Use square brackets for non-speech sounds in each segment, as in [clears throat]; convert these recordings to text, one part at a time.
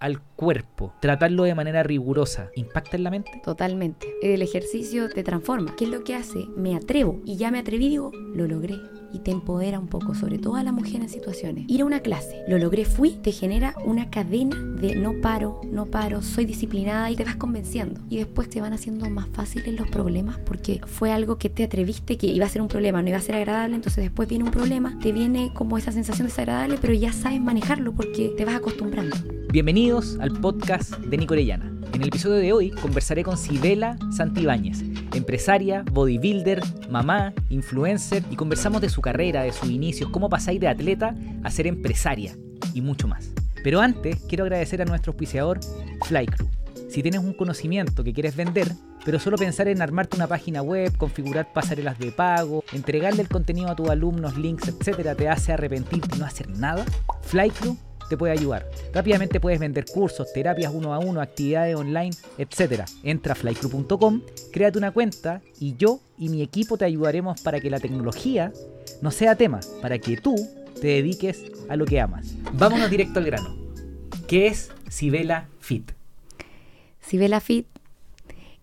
al cuerpo, tratarlo de manera rigurosa, ¿impacta en la mente? Totalmente. El ejercicio te transforma. ¿Qué es lo que hace? Me atrevo. Y ya me atreví, digo, lo logré. Y te empodera un poco, sobre todo a la mujer en situaciones. Ir a una clase, lo logré, fui, te genera una cadena de no paro, no paro, soy disciplinada y te vas convenciendo. Y después te van haciendo más fáciles los problemas porque fue algo que te atreviste que iba a ser un problema, no iba a ser agradable, entonces después viene un problema, te viene como esa sensación desagradable, pero ya sabes manejarlo porque te vas acostumbrando. Bienvenidos al podcast de Nicorellana. En el episodio de hoy conversaré con Sibela Santibáñez, empresaria, bodybuilder, mamá, influencer y conversamos de su carrera, de sus inicios, cómo pasáis de atleta a ser empresaria y mucho más. Pero antes quiero agradecer a nuestro auspiciador Flycrew. Si tienes un conocimiento que quieres vender, pero solo pensar en armarte una página web, configurar pasarelas de pago, entregarle el contenido a tus alumnos, links, etcétera, te hace arrepentirte y no hacer nada, Flycrew te puede ayudar. Rápidamente puedes vender cursos, terapias uno a uno, actividades online, etc. Entra a flycrew.com, créate una cuenta y yo y mi equipo te ayudaremos para que la tecnología no sea tema, para que tú te dediques a lo que amas. Vámonos directo al grano. ¿Qué es Sibela Fit? Sibela Fit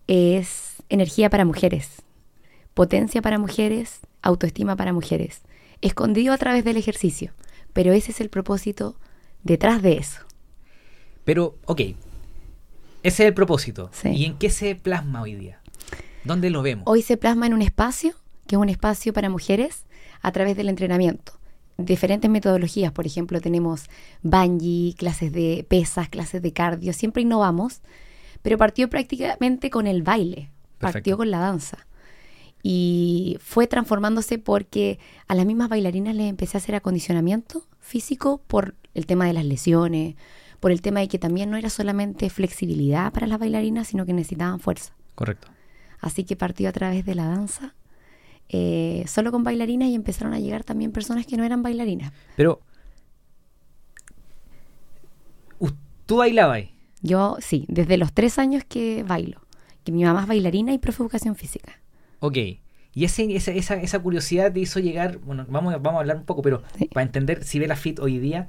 es energía para mujeres, potencia para mujeres, autoestima para mujeres, escondido a través del ejercicio. Pero ese es el propósito detrás de eso. Pero, ok, ese es el propósito. ¿Y en qué se plasma hoy día? ¿Dónde lo vemos? Hoy se plasma en un espacio, que es un espacio para mujeres, a través del entrenamiento. Diferentes metodologías, por ejemplo, tenemos bungee, clases de pesas, clases de cardio, siempre innovamos, pero partió prácticamente con el baile, partió con la danza. Y fue transformándose porque a las mismas bailarinas les empecé a hacer acondicionamiento físico por el tema de las lesiones, por el tema de que también no era solamente flexibilidad para las bailarinas, sino que necesitaban fuerza. Correcto. Así que partió a través de la danza, eh, solo con bailarinas y empezaron a llegar también personas que no eran bailarinas. Pero, ¿tú bailabas? Yo sí, desde los tres años que bailo, que mi mamá es bailarina y profe educación física. Ok. Y ese, esa, esa, esa, curiosidad te hizo llegar, bueno, vamos, vamos a hablar un poco, pero para entender si ve la fit hoy día,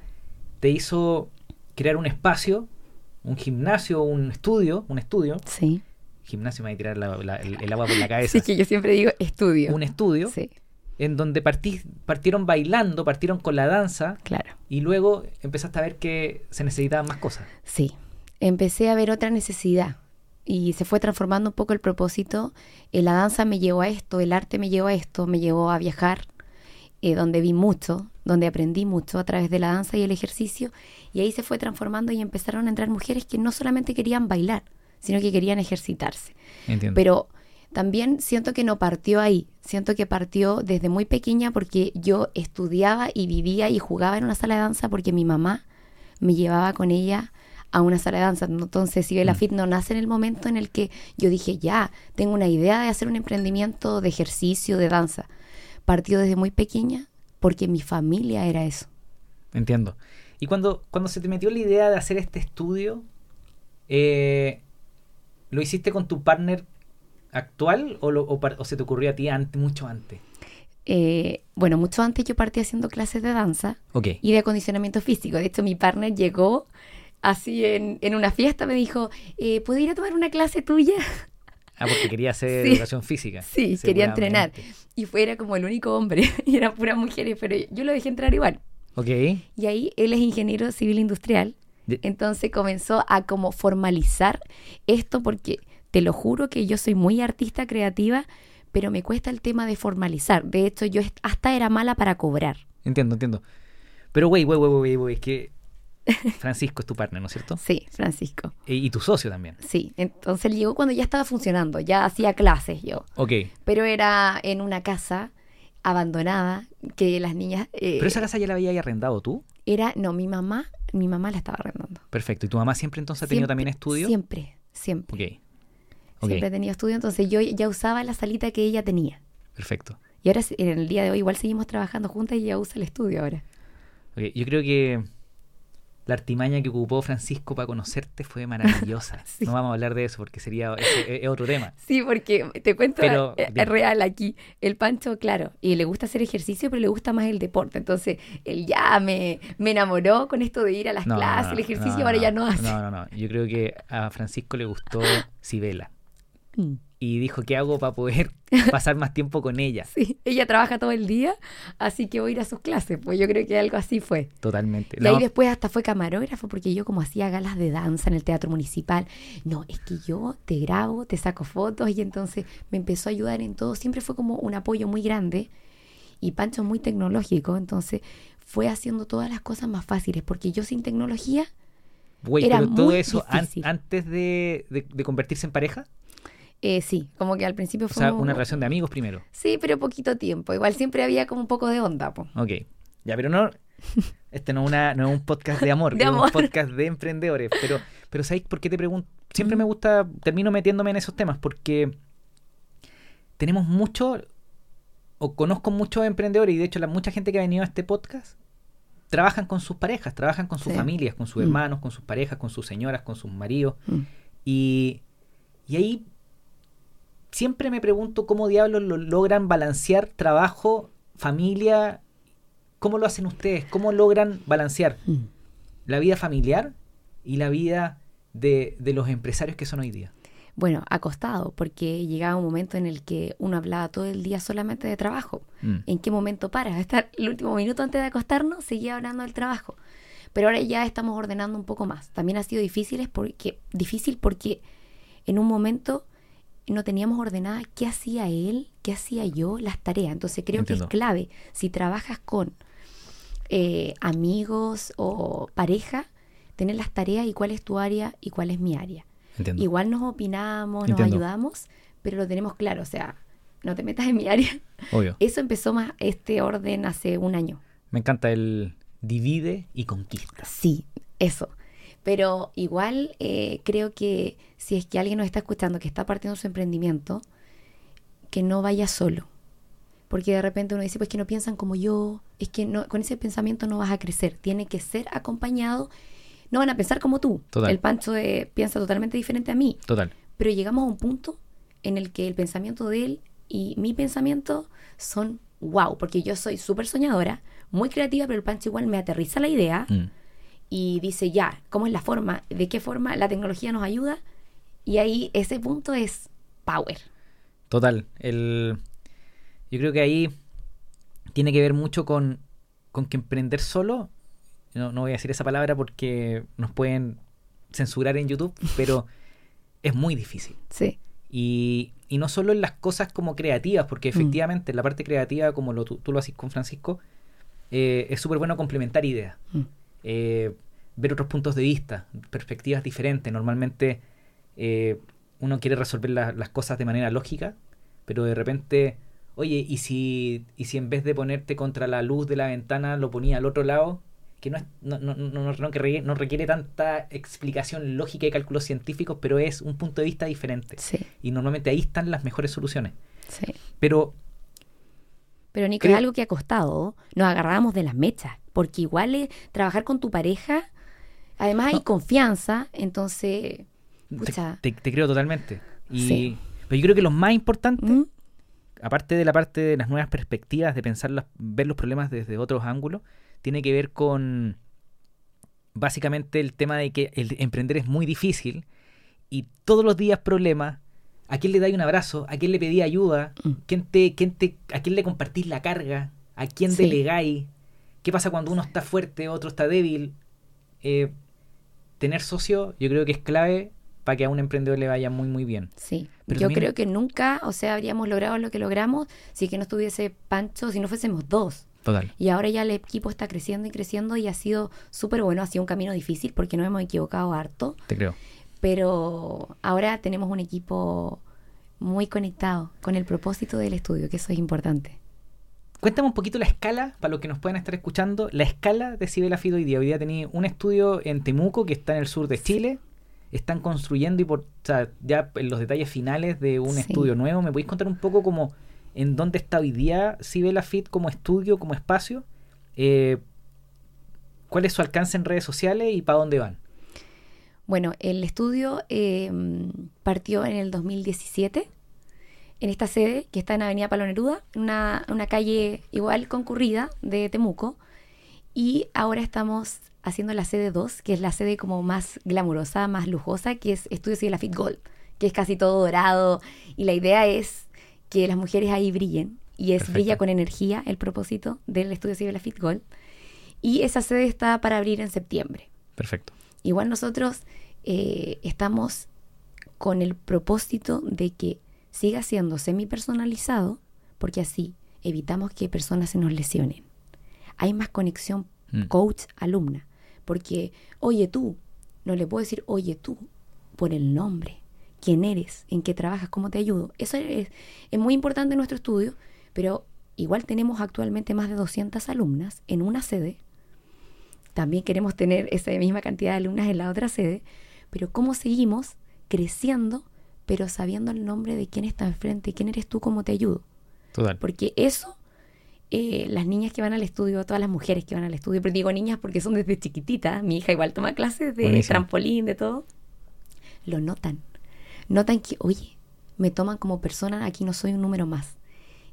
te hizo crear un espacio, un gimnasio, un estudio, un estudio. Sí. Gimnasio me va a tirar el, agua por la [laughs] cabeza. Sí, que yo siempre digo estudio. Un estudio. Sí. En donde partí, partieron bailando, partieron con la danza. Claro. Y luego empezaste a ver que se necesitaban más cosas. Sí. Empecé a ver otra necesidad. Y se fue transformando un poco el propósito. Eh, la danza me llevó a esto, el arte me llevó a esto, me llevó a viajar, eh, donde vi mucho, donde aprendí mucho a través de la danza y el ejercicio, y ahí se fue transformando y empezaron a entrar mujeres que no solamente querían bailar, sino que querían ejercitarse. Entiendo. Pero también siento que no partió ahí, siento que partió desde muy pequeña porque yo estudiaba y vivía y jugaba en una sala de danza porque mi mamá me llevaba con ella a una sala de danza. Entonces, si la mm. Fit no nace en el momento en el que yo dije, ya, tengo una idea de hacer un emprendimiento de ejercicio, de danza partió desde muy pequeña porque mi familia era eso. Entiendo. Y cuando, cuando se te metió la idea de hacer este estudio, eh, ¿lo hiciste con tu partner actual o, o, se te ocurrió a ti antes, mucho antes? Eh, bueno, mucho antes yo partí haciendo clases de danza y de acondicionamiento físico. De hecho, mi partner llegó así en, en una fiesta, me dijo, eh, ¿puedo ir a tomar una clase tuya? Ah, porque quería hacer [laughs] educación física. Sí, quería entrenar. Y fuera como el único hombre, [laughs] y eran puras mujeres, pero yo lo dejé entrar igual. Ok. Y ahí él es ingeniero civil industrial, entonces comenzó a como formalizar esto porque te lo juro que yo soy muy artista creativa, pero me cuesta el tema de formalizar. De hecho, yo hasta era mala para cobrar. Entiendo, entiendo. Pero güey, güey, güey, güey, es que [laughs] Francisco es tu partner, ¿no es cierto? Sí, Francisco. Y, tu socio también. Sí, entonces él llegó cuando ya estaba funcionando, ya hacía clases yo. Ok. Pero era en una casa abandonada que las niñas... Eh, ¿Pero esa casa ya la había arrendado tú? Era, no, mi mamá, mi mamá la estaba arrendando. Perfecto. ¿Y tu mamá siempre entonces ha tenido también estudio? Siempre, siempre. Ok. Siempre ha tenido estudio, entonces yo ya usaba la salita que ella tenía. Perfecto. Y ahora en el día de hoy igual seguimos trabajando juntas y ella usa el estudio ahora. Okay. Yo creo que la artimaña que ocupó Francisco para conocerte fue maravillosa. [laughs] Sí. No vamos a hablar de eso porque sería es, es otro tema. Sí, porque te cuento Pero, es, bien. real aquí. El Pancho, claro, y le gusta hacer ejercicio, pero le gusta más el deporte. Entonces, él ya me, me enamoró con esto de ir a las No, clases, no, el ejercicio, ahora ya no hace. No, no, no. Yo creo que a Francisco le gustó [laughs] Sibela Mm. Y dijo, ¿qué hago para poder [laughs] pasar más tiempo con ella? Sí, ella trabaja todo el día, así que voy a ir a sus clases. Pues yo creo que algo así fue. Totalmente. Y No, ahí después hasta fue camarógrafo porque yo como hacía galas de danza en el teatro municipal, no, es que yo te grabo, te saco fotos y entonces me empezó a ayudar en todo, siempre fue como un apoyo muy grande y Pancho muy tecnológico, entonces fue haciendo todas las cosas más fáciles porque yo sin tecnología, güey, pero todo muy eso an- antes de, de- de convertirse en pareja. Eh, sí, como que al principio O fue... sea, como- una relación de amigos primero. Sí, pero poquito tiempo, igual siempre había como un poco de onda, po. Ok. Ya, pero no. Este no es, una, no es un podcast de amor, [laughs] De es amor. un podcast de emprendedores. Pero, pero ¿sabéis por qué te pregunto? Siempre me gusta, termino metiéndome en esos temas porque tenemos mucho, o conozco muchos emprendedores, y de hecho la mucha gente que ha venido a este podcast trabajan con sus parejas, trabajan con sus Sí. familias, con sus Mm. hermanos, con sus parejas, con sus señoras, con sus maridos. Mm. Y, y ahí siempre me pregunto cómo diablos lo logran balancear trabajo, familia. ¿Cómo lo hacen ustedes? ¿Cómo logran balancear Mm. la vida familiar y la vida de, de los empresarios que son hoy día? Bueno, acostado, porque llegaba un momento en el que uno hablaba todo el día solamente de trabajo. Mm. ¿En qué momento paras? Estar el último minuto antes de acostarnos, seguía hablando del trabajo. Pero ahora ya estamos ordenando un poco más. También ha sido difícil es porque, difícil porque en un momento no teníamos ordenada qué hacía él, qué hacía yo, las tareas. Entonces creo que es clave. Si trabajas con eh, amigos o pareja, tener las tareas y cuál es tu área y cuál es mi área. Entiendo. Igual nos opinamos, nos Entiendo. ayudamos, pero lo tenemos claro. O sea, no te metas en mi área. Obvio. Eso empezó más este orden hace un año. Me encanta el divide y conquista. Sí, eso. Pero igual eh, creo que si es que alguien nos está escuchando que está partiendo su emprendimiento, que no vaya solo. Porque de repente uno dice, pues que no piensan como yo, es que no, con ese pensamiento no vas a crecer. Tiene que ser acompañado. No van a pensar como tú. Total. El Pancho eh, piensa totalmente diferente a mí. Total. Pero llegamos a un punto en el que el pensamiento de él y mi pensamiento son wow, porque yo soy súper soñadora, muy creativa, pero el Pancho igual me aterriza la idea Mm. Y dice ya, ¿cómo es la forma? ¿De qué forma la tecnología nos ayuda? Y ahí ese punto es power. Total. El, yo creo que ahí tiene que ver mucho con, con que emprender solo, no, no voy a decir esa palabra porque nos pueden censurar en YouTube, [laughs] pero es muy difícil. Sí, Y, y no solo en las cosas como creativas, porque Mm. efectivamente en la parte creativa, como lo, tú, tú lo haces con Francisco, eh, es súper bueno complementar ideas, Mm. Eh, ver otros puntos de vista, perspectivas diferentes. Normalmente eh, uno quiere resolver la- las cosas de manera lógica, pero de repente, oye, ¿y si, ¿y si en vez de ponerte contra la luz de la ventana lo ponía al otro lado? Que no, es, no, no, no, no, no requiere- no requiere tanta explicación lógica y cálculos científicos, pero es un punto de vista diferente. sí, Y normalmente ahí están las mejores soluciones. sí. Pero Pero Nico, Creo- es algo que ha costado, nos agarrábamos de las mechas, porque igual es trabajar con tu pareja, además hay confianza, entonces, te, pucha, te- te creo totalmente. Y, Sí. Pero yo creo que lo más importante, ¿Mm? aparte de la parte de las nuevas perspectivas, de pensar las- ver los problemas desde otros ángulos, tiene que ver con básicamente el tema de que el emprender es muy difícil y todos los días problemas. ¿A quién le dais un abrazo? ¿A quién le pedí ayuda? Mm. ¿Quién te, quién te, ¿A quién le compartís la carga? ¿A quién Sí. delegáis? ¿Qué pasa cuando uno está fuerte, otro está débil? Eh, tener socio yo creo que es clave para que a un emprendedor le vaya muy muy bien. Sí, Pero yo también- creo que nunca, o sea, habríamos logrado lo que logramos si que no estuviese Pancho, si no fuésemos dos. Total. Y ahora ya el equipo está creciendo y creciendo y ha sido súper bueno, ha sido un camino difícil porque nos hemos equivocado harto, Te creo. pero ahora tenemos un equipo muy conectado con el propósito del estudio, que eso es importante. Cuéntame un poquito la escala, para los que nos puedan estar escuchando, la escala de Cibela Fit hoy día. Hoy día tenéis un estudio en Temuco que está en el sur de Chile. Están construyendo y por, o sea, ya en los detalles finales de un Sí. estudio nuevo. ¿Me podéis contar un poco como en dónde está hoy día Cibela Fit como estudio, como espacio? Eh, cuál es su alcance en redes sociales y para dónde van. Bueno, el estudio eh, partió en el 2017 en esta sede que está en Avenida Palo Neruda, una, una calle igual concurrida de Temuco. Y ahora estamos haciendo la sede 2, que es la sede como más glamurosa, más lujosa, que es Estudios y la Fit Gold, que es casi todo dorado. Y la idea es que las mujeres ahí brillen. Y es brilla con energía el propósito del Estudio Civil la Fit Gold. Y esa sede está para abrir en septiembre. Perfecto. Igual nosotros eh, estamos con el propósito de que siga siendo semi personalizado, porque así evitamos que personas se nos lesionen. Hay más conexión mm. coach-alumna, porque, oye tú, no le puedo decir, oye tú, por el nombre, quién eres, en qué trabajas, cómo te ayudo. Eso es, es muy importante en nuestro estudio, pero igual tenemos actualmente más de 200 alumnas en una sede. También queremos tener esa misma cantidad de alumnas en la otra sede, pero cómo seguimos creciendo pero sabiendo el nombre de quién está enfrente, quién eres tú, cómo te ayudo. Total. Porque eso, eh, las niñas que van al estudio, todas las mujeres que van al estudio, pero digo niñas porque son desde chiquititas, mi hija igual toma clases de trampolín, de todo, lo notan. Notan que, oye, me toman como persona, aquí no soy un número más.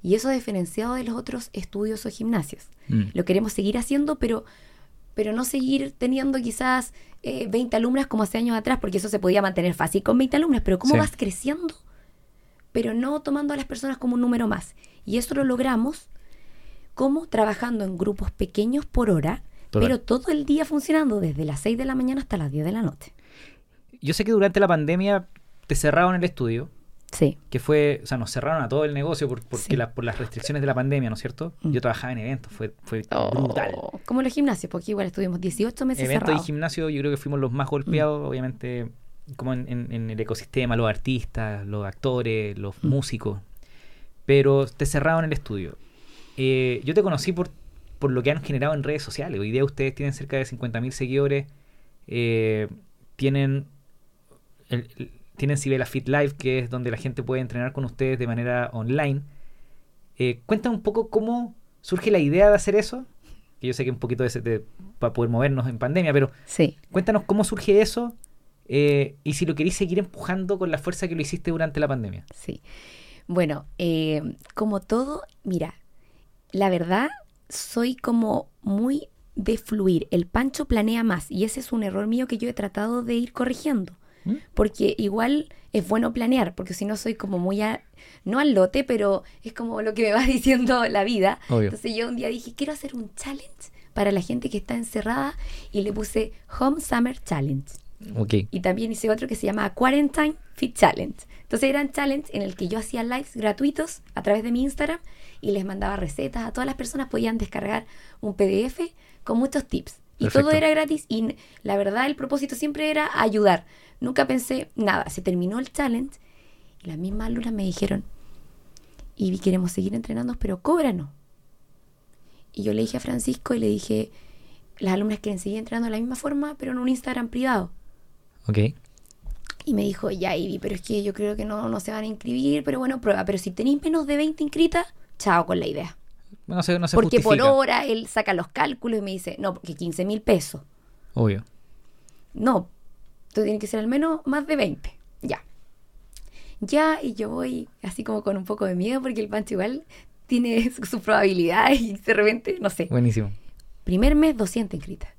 Y eso diferenciado de los otros estudios o gimnasios. Mm. Lo queremos seguir haciendo, pero pero no seguir teniendo quizás 20 eh, alumnas como hace años atrás, porque eso se podía mantener fácil con 20 alumnas, pero ¿cómo vas creciendo? Pero no tomando a las personas como un número más. Y eso lo logramos como trabajando en grupos pequeños por hora, pero todo el día funcionando desde las 6 de la mañana hasta las 10 de la noche. Yo sé que durante la pandemia te cerraron el estudio. Sí. Que fue, o sea, nos cerraron a todo el negocio por, porque por las restricciones de la pandemia, ¿no es cierto? Mm. Yo trabajaba en eventos, fue, fue oh, brutal. Como los gimnasios, porque igual estuvimos 18 meses Eventos y gimnasio yo creo que fuimos los más golpeados, mm. obviamente, como en, el ecosistema, los artistas, los actores, los mm. músicos. Pero te cerraron el estudio. Eh, yo te conocí por, por lo que han generado en redes sociales. Hoy día ustedes tienen cerca de 50.000 seguidores. Eh, tienen el, tienen Sibela Fit Live, que es donde la gente puede entrenar con ustedes de manera online. Eh, cuéntame un poco cómo surge la idea de hacer eso. Que yo sé que un poquito de, para poder movernos en pandemia, pero sí. cuéntanos cómo surge eso eh, y si lo queréis seguir empujando con la fuerza que lo hiciste durante la pandemia. Sí. Bueno, eh, como todo, mira, la verdad, soy como muy de fluir. El Pancho planea más y ese es un error mío que yo he tratado de ir corrigiendo. ¿Mm? Porque igual es bueno planear, porque si no soy como muy, no al lote, pero es como lo que me va [laughs] diciendo la vida. Entonces yo un día dije, quiero hacer un challenge para la gente que está encerrada y le puse Home Summer Challenge. Okay. Y también hice otro que se llama Quarantine Fit Challenge. Entonces eran challenges en el que yo hacía lives gratuitos a través de mi Instagram y les mandaba recetas. A todas las personas podían descargar un PDF con muchos tips. Y todo era gratis y la verdad el propósito siempre era ayudar. Nunca pensé nada. Se terminó el challenge y las mismas alumnas me dijeron, y queremos seguir entrenando, pero cóbranos. Y yo le dije a Francisco y le dije, las alumnas quieren seguir entrenando de la misma forma, pero en un Instagram privado. Ok. Y me dijo, ya, Ivy, pero es que yo creo que no, no se van a inscribir, pero bueno, prueba. Pero si tenéis menos de 20 inscritas, chao con la idea. No se, no se porque por hora él saca los cálculos y me dice, no, porque 15 mil pesos. Obvio. No, tiene que ser al menos más de 20. Ya. Ya, y yo voy así como con un poco de miedo porque el Pancho igual tiene [laughs] sus probabilidades y de repente, no sé. Buenísimo. Primer mes, 200 inscritas.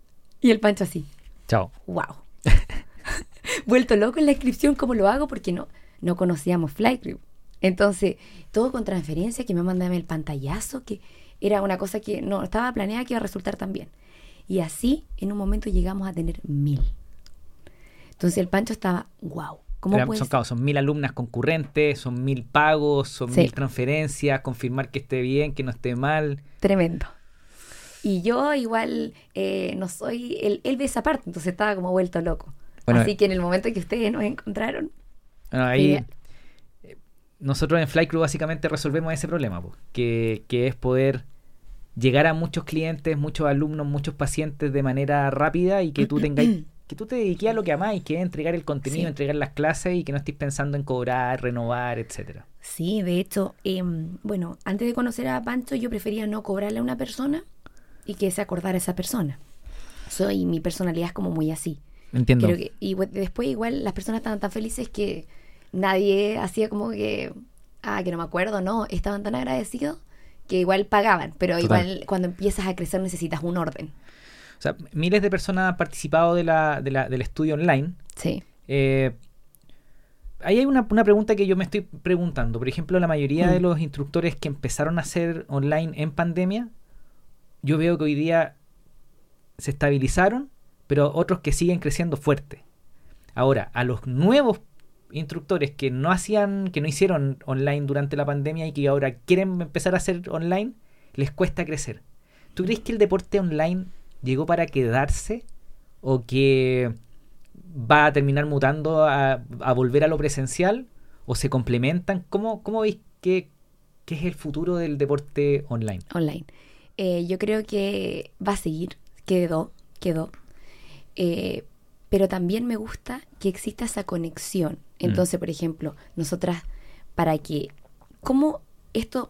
Y el Pancho así. Chao. Wow. [laughs] Vuelto loco en la inscripción, ¿cómo lo hago? Porque no, no conocíamos Flycrew. Entonces, todo con transferencia, que me mandaban el pantallazo, que era una cosa que no estaba planeada que iba a resultar tan bien. Y así, en un momento llegamos a tener mil. Entonces el Pancho estaba, wow. ¿Cómo son, son mil alumnas concurrentes, son mil pagos, son mil transferencias, confirmar que esté bien, que no esté mal. Tremendo. Y yo igual eh, no soy, él, él ve esa parte, entonces estaba como vuelto loco. Así que en el momento que ustedes nos encontraron... ahí eh, nosotros en Fly Crew básicamente resolvemos ese problema, que, que es poder llegar a muchos clientes, muchos alumnos, muchos pacientes de manera rápida y que tú tengas [clears throat] que tú te dediques a lo que amáis, que es entregar el contenido, entregar las clases y que no estés pensando en cobrar, renovar, etcétera. Sí, de hecho, em, bueno, antes de conocer a Pancho yo prefería no cobrarle a una persona y que se acordara esa persona. Soy, mi personalidad es como muy así. Entiendo. Creo que, y después igual las personas estaban tan felices que nadie hacía como que, ah, que no me acuerdo, no, estaban tan agradecidos que igual pagaban, pero Total. igual cuando empiezas a crecer necesitas un orden. O sea, miles de personas han participado de la, de la- del estudio online. Sí. Eh, ahí hay una, una pregunta que yo me estoy preguntando. Por ejemplo, la mayoría Mm. de los instructores que empezaron a hacer online en pandemia, yo veo que hoy día se estabilizaron, pero otros que siguen creciendo fuerte. Ahora, a los nuevos instructores que no hacían, que no hicieron online durante la pandemia y que ahora quieren empezar a hacer online, les cuesta crecer. ¿Tú crees que el deporte online llegó para quedarse o que va a terminar mutando a, a volver a lo presencial o se complementan? ¿Cómo, cómo veis que, que es el futuro del deporte online? online. Eh, yo creo que va a seguir, quedó, quedó. Eh, pero también me gusta que exista esa conexión. Entonces, por ejemplo, nosotras, para que, ¿cómo esto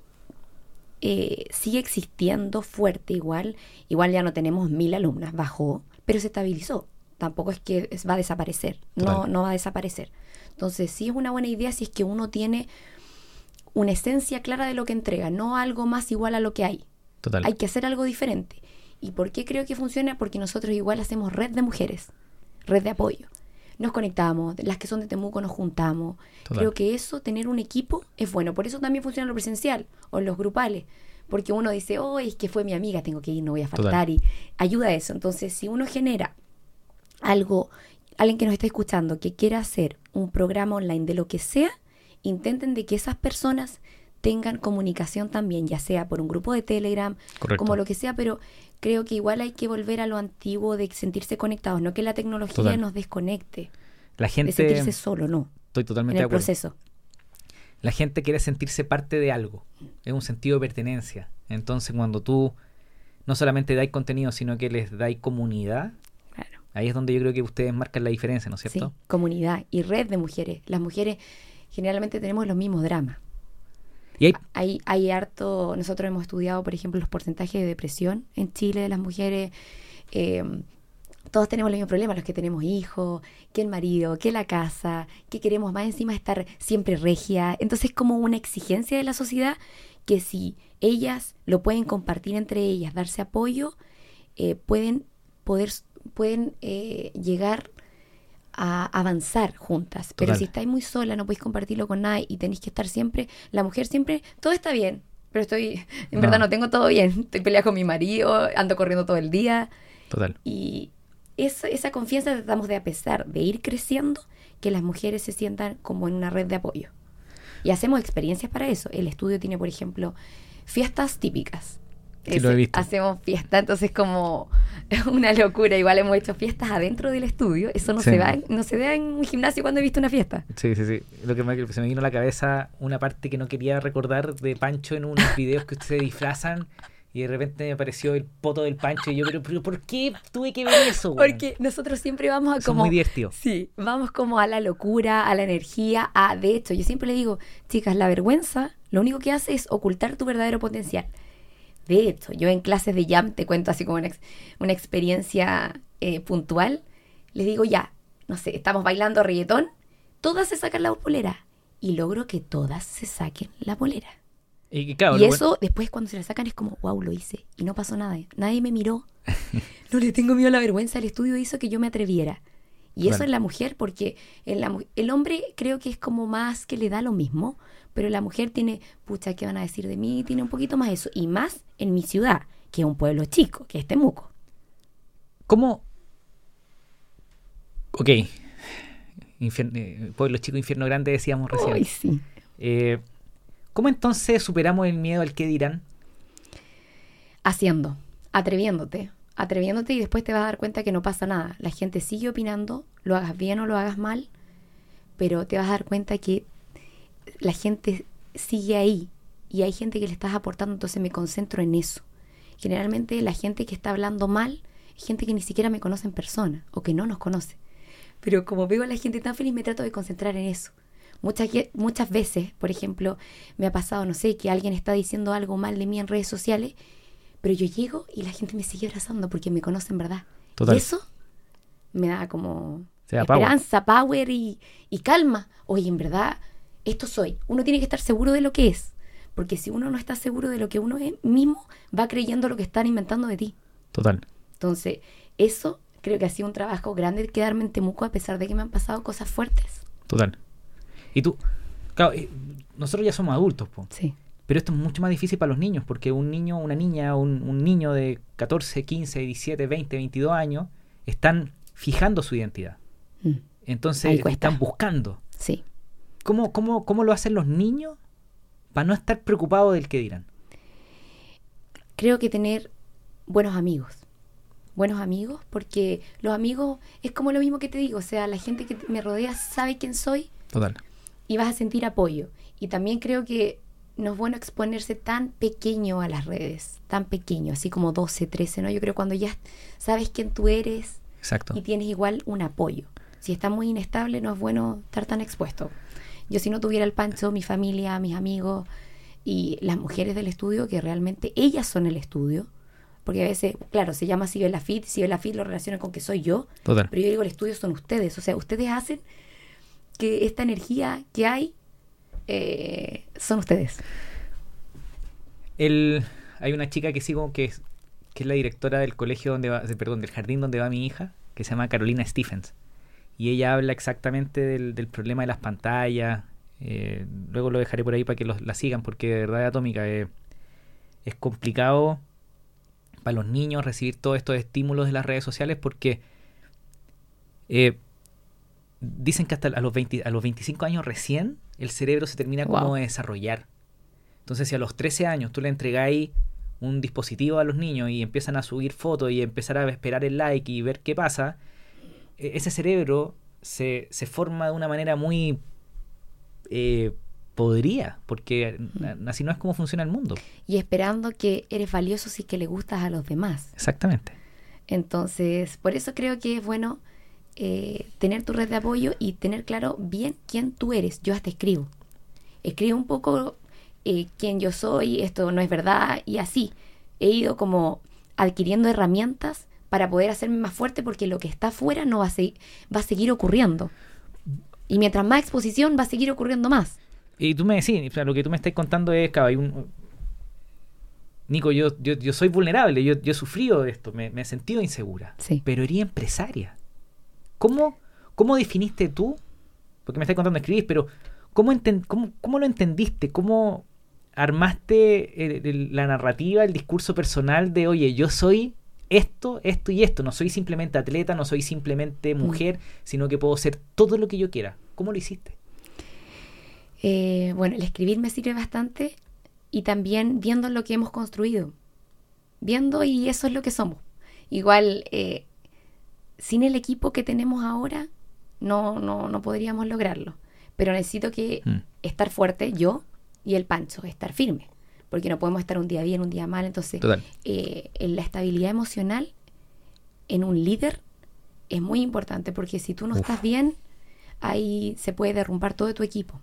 eh, sigue existiendo fuerte igual? Igual ya no tenemos mil alumnas, bajó, pero se estabilizó. Tampoco es que va a desaparecer, no, no va a desaparecer. Entonces, sí es una buena idea si es que uno tiene una esencia clara de lo que entrega, no algo más igual a lo que hay. Total. Hay que hacer algo diferente. ¿Y por qué creo que funciona? Porque nosotros igual hacemos red de mujeres, red de apoyo. Nos conectamos, las que son de Temuco nos juntamos. Total. Creo que eso, tener un equipo, es bueno. Por eso también funciona lo presencial o los grupales. Porque uno dice, oh, es que fue mi amiga, tengo que ir, no voy a Total. faltar. Y ayuda a eso. Entonces, si uno genera algo, alguien que nos está escuchando que quiera hacer un programa online de lo que sea, intenten de que esas personas tengan comunicación también, ya sea por un grupo de Telegram, Correcto. como lo que sea, pero creo que igual hay que volver a lo antiguo de sentirse conectados, no que la tecnología Total. nos desconecte, La de gente, sentirse solo, no, estoy en totalmente de el acuerdo. proceso. La gente quiere sentirse parte de algo, es un sentido de pertenencia. Entonces, cuando tú no solamente dais contenido, sino que les dais comunidad, Claro. ahí es donde yo creo que ustedes marcan la diferencia, ¿no es cierto? Sí, comunidad y red de mujeres. Las mujeres generalmente tenemos los mismos dramas. Hay, Hay, harto, nosotros hemos estudiado, por ejemplo, los porcentajes de depresión en Chile de las mujeres. eh, todos tenemos el mismo problema, los que tenemos hijos, que el marido, que la casa, que queremos más encima estar siempre regia. Entonces es como una exigencia de la sociedad que si ellas lo pueden compartir entre ellas, darse apoyo, eh, pueden poder pueden eh, llegar a avanzar juntas. Pero Total. si estáis muy sola, no podéis compartirlo con nadie y tenéis que estar siempre, la mujer siempre, todo está bien, pero estoy, en No. verdad no tengo todo bien. Estoy peleada con mi marido, ando corriendo todo el día total. y esa, esa confianza tratamos de, a pesar de ir creciendo, que las mujeres se sientan como en una red de apoyo. Y hacemos experiencias para eso. El estudio tiene, por ejemplo, fiestas típicas. Sí, lo he visto. Hacemos fiesta, entonces como [laughs] una locura. Igual hemos hecho fiestas adentro del estudio. Eso no Sí. se va, no se da en un gimnasio cuando he visto una fiesta. Sí, sí, sí. Lo que me, se me vino a la cabeza una parte que no quería recordar de Pancho en unos [laughs] videos que ustedes disfrazan y de repente me apareció el poto del Pancho y yo, pero, pero ¿por qué tuve que ver eso? Porque nosotros siempre vamos a Son como... muy divertidos. Sí, vamos como a la locura, a la energía, a... De hecho, yo siempre le digo, chicas, la vergüenza lo único que hace es ocultar tu verdadero potencial. De hecho, yo en clases de jam te cuento así como una, ex- una experiencia eh, puntual. Les digo, ya, no sé, estamos bailando reggaetón, todas se sacan la polera. Y logro que todas se saquen la polera. Y, claro, y bueno- eso, después cuando se la sacan, es como, wow, lo hice. Y no pasó nada. Nadie me miró. [laughs] no le tengo miedo a la vergüenza. El estudio hizo que yo me atreviera. Y eso en la mujer, porque en la, el hombre creo que es como más que le da lo mismo, pero la mujer tiene, pucha, ¿qué van a decir de mí? Tiene un poquito más eso. Y más en mi ciudad, que es un pueblo chico, que es Temuco. ¿Cómo? Ok. Infier- eh, Pueblo chico, infierno grande, decíamos recién. Ay, sí. Eh, ¿Cómo entonces superamos el miedo al que dirán? haciendo, atreviéndote, atreviéndote y después te vas a dar cuenta que no pasa nada. La gente sigue opinando, lo hagas bien o lo hagas mal, pero te vas a dar cuenta que la gente sigue ahí y hay gente que le estás aportando, entonces me concentro en eso. Generalmente la gente que está hablando mal es gente que ni siquiera me conoce en persona o que no nos conoce. Pero como veo a la gente tan feliz, me trato de concentrar en eso. Muchas, muchas veces, por ejemplo, me ha pasado, no sé, que alguien está diciendo algo mal de mí en redes sociales, pero yo llego y la gente me sigue abrazando porque me conoce en verdad. Total. Y eso me da como da power. esperanza, power, y, y calma. Oye, en verdad, esto soy. Uno tiene que estar seguro de lo que es. Porque si uno no está seguro de lo que uno es mismo, va creyendo lo que están inventando de ti. Total. Entonces, eso creo que ha sido un trabajo grande quedarme en Temuco a pesar de que me han pasado cosas fuertes. Total. Y tú, claro, eh, nosotros ya somos adultos, po, Sí. pero esto es mucho más difícil para los niños, porque un niño, una niña, un, un niño de 14, 15, 17, 20, 22 años, están fijando su identidad. Mm, Entonces están buscando. Sí. ¿Cómo, cómo, ¿Cómo lo hacen los niños para no estar preocupados del que dirán? Creo que tener buenos amigos. Buenos amigos, porque los amigos es como lo mismo que te digo. O sea, la gente que me rodea sabe quién soy Total. y vas a sentir apoyo. Y también creo que no es bueno exponerse tan pequeño a las redes, tan pequeño, así como 12, 13, ¿no? Yo creo que cuando ya sabes quién tú eres Exacto. y tienes igual un apoyo. Si estás muy inestable, no es bueno estar tan expuesto. Yo si no tuviera el Pancho, mi familia, mis amigos y las mujeres del estudio, que realmente ellas son el estudio, porque a veces, claro, se llama Sibela Fit, Sibela Fit lo relacionan con que soy yo, Total. pero yo digo, el estudio son ustedes. O sea, ustedes hacen que esta energía que hay eh, son ustedes. El, hay una chica que sigo que es, que es la directora del colegio donde va, perdón, del jardín donde va mi hija, que se llama Carolina Stephens. Y ella habla exactamente del, del problema de las pantallas. eh, luego lo dejaré por ahí para que los- la sigan, porque de verdad atómica eh, es complicado para los niños recibir todos estos estímulos de las redes sociales porque eh, dicen que hasta a los, 20 a los 25 años recién el cerebro se termina como de desarrollar. Entonces, si a los 13 años tú le entregáis un dispositivo a los niños y empiezan a subir fotos y empezar a esperar el like y ver qué pasa, ese cerebro se, se forma de una manera muy eh, podría, porque Mm. así no es como funciona el mundo. Y esperando que eres valioso si que le gustas a los demás. Exactamente. Entonces, por eso creo que es bueno eh, tener tu red de apoyo y tener claro bien quién tú eres. Yo hasta escribo. Escribo un poco eh, quién yo soy, esto no es verdad y así. He ido como adquiriendo herramientas para poder hacerme más fuerte porque lo que está afuera no va a, se- va a seguir ocurriendo. Y mientras más exposición va a seguir ocurriendo más. Y tú me decís, o sea, lo que tú me estás contando es, claro, hay un... Nico, yo, yo, yo soy vulnerable, yo, yo he sufrido de esto, me, me he sentido insegura. Sí. Pero eres empresaria. ¿Cómo, ¿Cómo definiste tú? Porque me estás contando escribís, pero ¿cómo, enten- cómo, cómo lo entendiste? ¿Cómo armaste el- el- la narrativa, el discurso personal de, oye, yo soy esto, esto y esto? No soy simplemente atleta, no soy simplemente mujer, sino que puedo ser todo lo que yo quiera. ¿Cómo lo hiciste? Eh, bueno, el escribir me sirve bastante y también viendo lo que hemos construido. Viendo y eso es lo que somos. Igual, eh, sin el equipo que tenemos ahora, no, no, no podríamos lograrlo. Pero necesito que Mm. estar fuerte, yo y el Pancho, estar firme. Porque no podemos estar un día bien, un día mal. Entonces, eh, en la estabilidad emocional en un líder es muy importante porque si tú no Uf. estás bien, ahí se puede derrumbar todo tu equipo.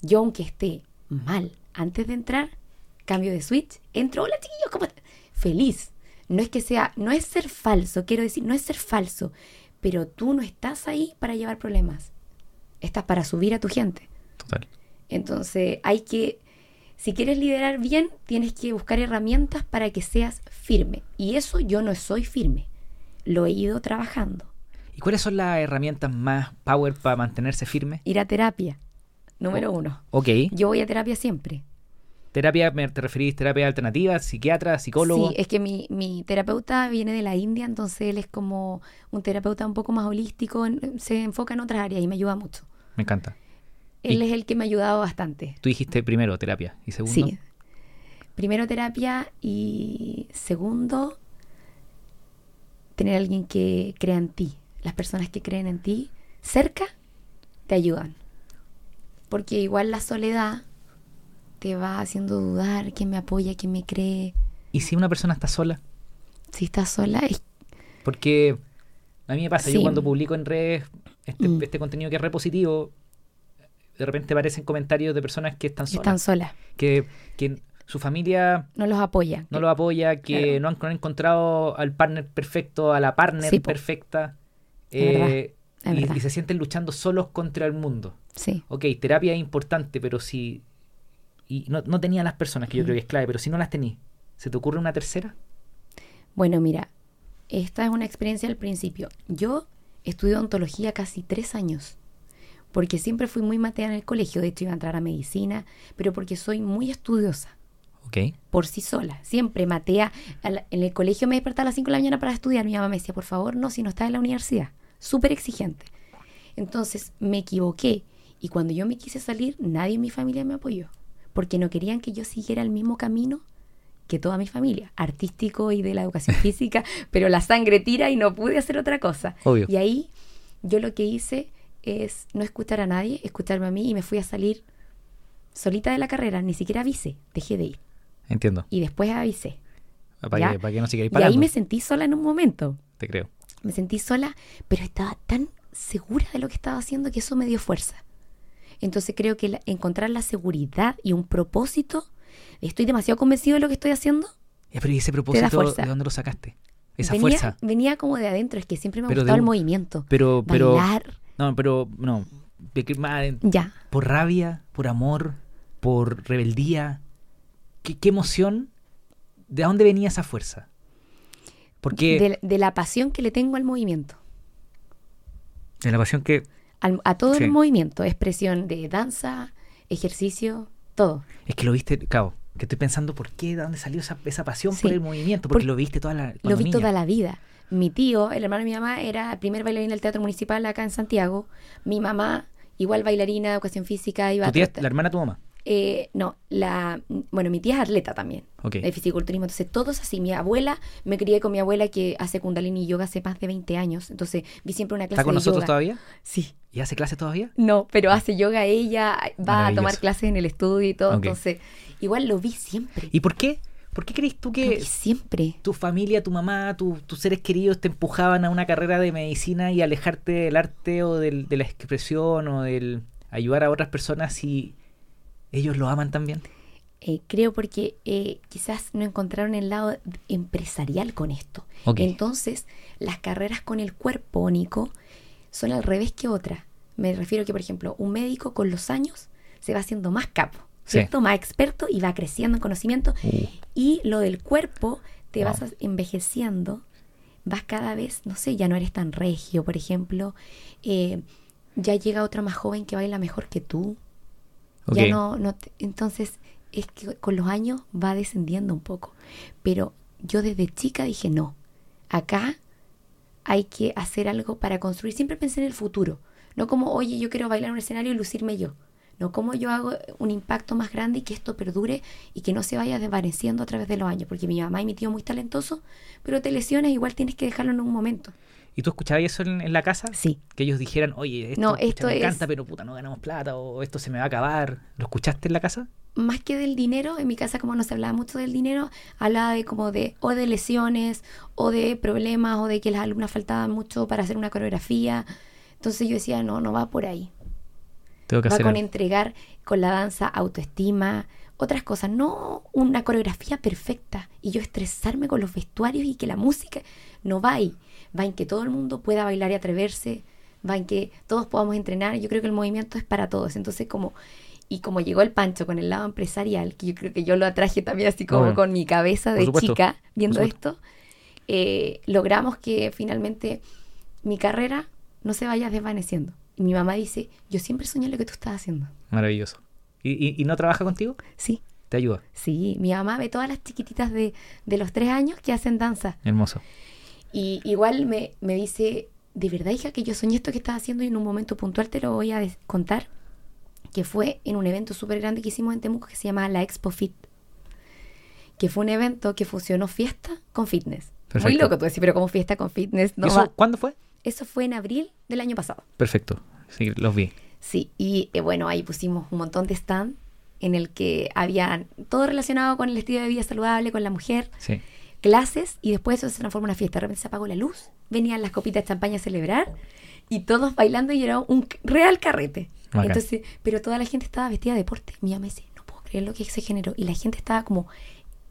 Yo, aunque esté mal antes de entrar, cambio de switch, entro, hola chiquillos, ¿cómo están?". Feliz. No es que sea, no es ser falso, quiero decir, no es ser falso, pero tú no estás ahí para llevar problemas. Estás para subir a tu gente. Total. Entonces hay que, si quieres liderar bien, tienes que buscar herramientas para que seas firme. Y eso yo no soy firme. Lo he ido trabajando. ¿Y cuáles son las herramientas más power para mantenerse firme? Ir a terapia, número uno. Ok. Yo voy a terapia siempre. ¿Terapia, me- te referís terapia alternativa, psiquiatra, psicólogo? Sí, es que mi, mi terapeuta viene de la India, entonces él es como un terapeuta un poco más holístico, en- se enfoca en otras áreas y me ayuda mucho. Me encanta. Él Y- es el que me ha ayudado bastante. Tú dijiste primero terapia y segundo. Sí. Primero terapia y segundo, tener alguien que crea en ti. Las personas que creen en ti cerca te ayudan. Porque igual la soledad te va haciendo dudar quién me apoya, quién me cree. ¿Y si una persona está sola? Si estás sola, es Porque a mí me pasa, yo cuando publico en redes este, Mm. este contenido que es repositivo, de repente aparecen comentarios de personas que están solas. están solas. Que, que su familia No los apoya. no lo apoya, que Claro. no, han, no han encontrado al partner perfecto, a la partner Sí, perfecta. Eh, y, se sienten luchando solos contra el mundo. Sí. Ok, terapia es importante, pero si... Y no, no tenía las personas, que yo Mm. creo que es clave, pero si no las tenís, ¿se te ocurre una tercera? Bueno, mira, esta es una experiencia al principio. Yo estudié odontología casi tres años, porque siempre fui muy matea en el colegio, de hecho iba a entrar a medicina, pero porque soy muy estudiosa, Ok. por sí sola. Siempre matea. En el colegio me despertaba a las 5 de la mañana para estudiar. Mi mamá me decía, por favor, no, si no estás en la universidad. Súper exigente. Entonces me equivoqué y cuando yo me quise salir, nadie en mi familia me apoyó, porque no querían que yo siguiera el mismo camino que toda mi familia, artístico y de la educación [laughs] física, pero la sangre tira y no pude hacer otra cosa. Obvio. Y ahí yo lo que hice es no escuchar a nadie, escucharme a mí y me fui a salir solita de la carrera, ni siquiera avisé, dejé de ir. Entiendo. Y después avisé. Para ¿Ya? que, para que no Y ahí me sentí sola en un momento. Te creo. Me sentí sola, pero estaba tan segura de lo que estaba haciendo que eso me dio fuerza. Entonces creo que la- encontrar la seguridad y un propósito, estoy demasiado convencido de lo que estoy haciendo. Ya, pero ¿y ese propósito fuerza. de dónde lo sacaste? Esa venía, fuerza. venía como de adentro, es que siempre me ha gustado el movimiento. Pero, pero... Bailar, No, pero no. ya. Por rabia, por amor, por rebeldía. ¿Qué, qué emoción? ¿De dónde venía esa fuerza? Porque De, de la pasión que le tengo al movimiento. de la pasión que Al- a todo Sí. el movimiento, expresión de danza, ejercicio, todo. es que lo viste, cabo, que estoy pensando por qué, de dónde salió esa, esa pasión Sí. por el movimiento, porque Por- lo viste toda la Lo vi niña. toda la vida. Mi tío, el hermano de mi mamá, era el primer bailarín del Teatro Municipal acá en Santiago. Mi mamá, igual bailarina de educación física, iba ¿Tu tía, la hermana de tu mamá? Eh, no, la, bueno, mi tía es atleta también, Ok. de fisiculturismo. Entonces, todos así. Mi abuela, me crié con mi abuela que hace Kundalini Yoga hace más de 20 años. Entonces, vi siempre una clase ¿Está con de nosotros yoga. todavía? Sí. ¿Y hace clases todavía? No, pero hace yoga ella, va a tomar clases en el estudio y todo. Entonces, igual lo vi siempre. ¿Y por qué? ¿Por qué crees tú que siempre. tu familia, tu mamá, tu- tus seres queridos te empujaban a una carrera de medicina y alejarte del arte o del- de la expresión o del ayudar a otras personas si ellos lo aman también? Eh, creo porque eh, quizás no encontraron el lado empresarial con esto. Entonces, las carreras con el cuerpo, Nico, son al revés que otras. Me refiero que, por ejemplo, un médico con los años se va haciendo más capo, Sí. ¿cierto? Más experto y va creciendo en conocimiento. Uh. Y lo del cuerpo, te Wow. vas envejeciendo, vas cada vez, no sé, ya no eres tan regio, por ejemplo. eh, ya llega otra más joven que baila mejor que tú. Ya no, no te- entonces es que con los años va descendiendo un poco. Pero yo desde chica dije, no, acá hay que hacer algo para construir. Siempre pensé en el futuro. No como, oye, yo quiero bailar en un escenario y lucirme yo. No como yo hago un impacto más grande y que esto perdure y que no se vaya desvaneciendo a través de los años. Porque mi mamá y mi tío muy talentosos, pero te lesionas, igual tienes que dejarlo en un momento. ¿Y tú escuchabas eso en, en la casa? Sí. Que ellos dijeran, oye, esto, No, pucha, esto me es- encanta, pero puta, no ganamos plata o esto se me va a acabar. ¿Lo escuchaste en la casa? más que del dinero, en mi casa como no se hablaba mucho del dinero, hablaba de como de o de lesiones o de problemas o de que las alumnas faltaban mucho para hacer una coreografía. Entonces yo decía, no, no va por ahí. Tengo que Va hacer con algo. entregar con la danza autoestima, otras cosas, no una coreografía perfecta y yo estresarme con los vestuarios y que la música no va ahí, va en que todo el mundo pueda bailar y atreverse, va en que todos podamos entrenar, yo creo que el movimiento es para todos, entonces como y como llegó el Pancho con el lado empresarial, que yo creo que yo lo atraje también así como con mi cabeza de chica viendo esto, eh, logramos que finalmente mi carrera no se vaya desvaneciendo. Mi mamá dice, yo siempre soñé lo que tú estás haciendo. Maravilloso. ¿Y, y, y no trabaja contigo? Sí, Te ayuda. sí, mi mamá ve todas las chiquititas de, de los tres años que hacen danza. Hermoso. Y igual me, me dice, de verdad hija, que yo soñé esto que estás haciendo y en un momento puntual te lo voy a contar, que fue en un evento súper grande que hicimos en Temuco que se llama la Expo Fit, que fue un evento que fusionó fiesta con fitness. Muy Perfecto. loco tú decís, pero como fiesta con fitness, no ¿Y va. eso cuándo fue? Eso fue en abril del año pasado. Perfecto. Sí, los vi. Sí, y eh, bueno, ahí pusimos un montón de stand en el que había todo relacionado con el estilo de vida saludable, con la mujer, Sí. clases, y después eso se transformó en una fiesta. De repente se apagó la luz, venían las copitas de champaña a celebrar, y todos bailando y era un real carrete. Bacán. Entonces, pero toda la gente estaba vestida de deporte. Mi mamá me dice, no puedo creer lo que se generó. Y la gente estaba como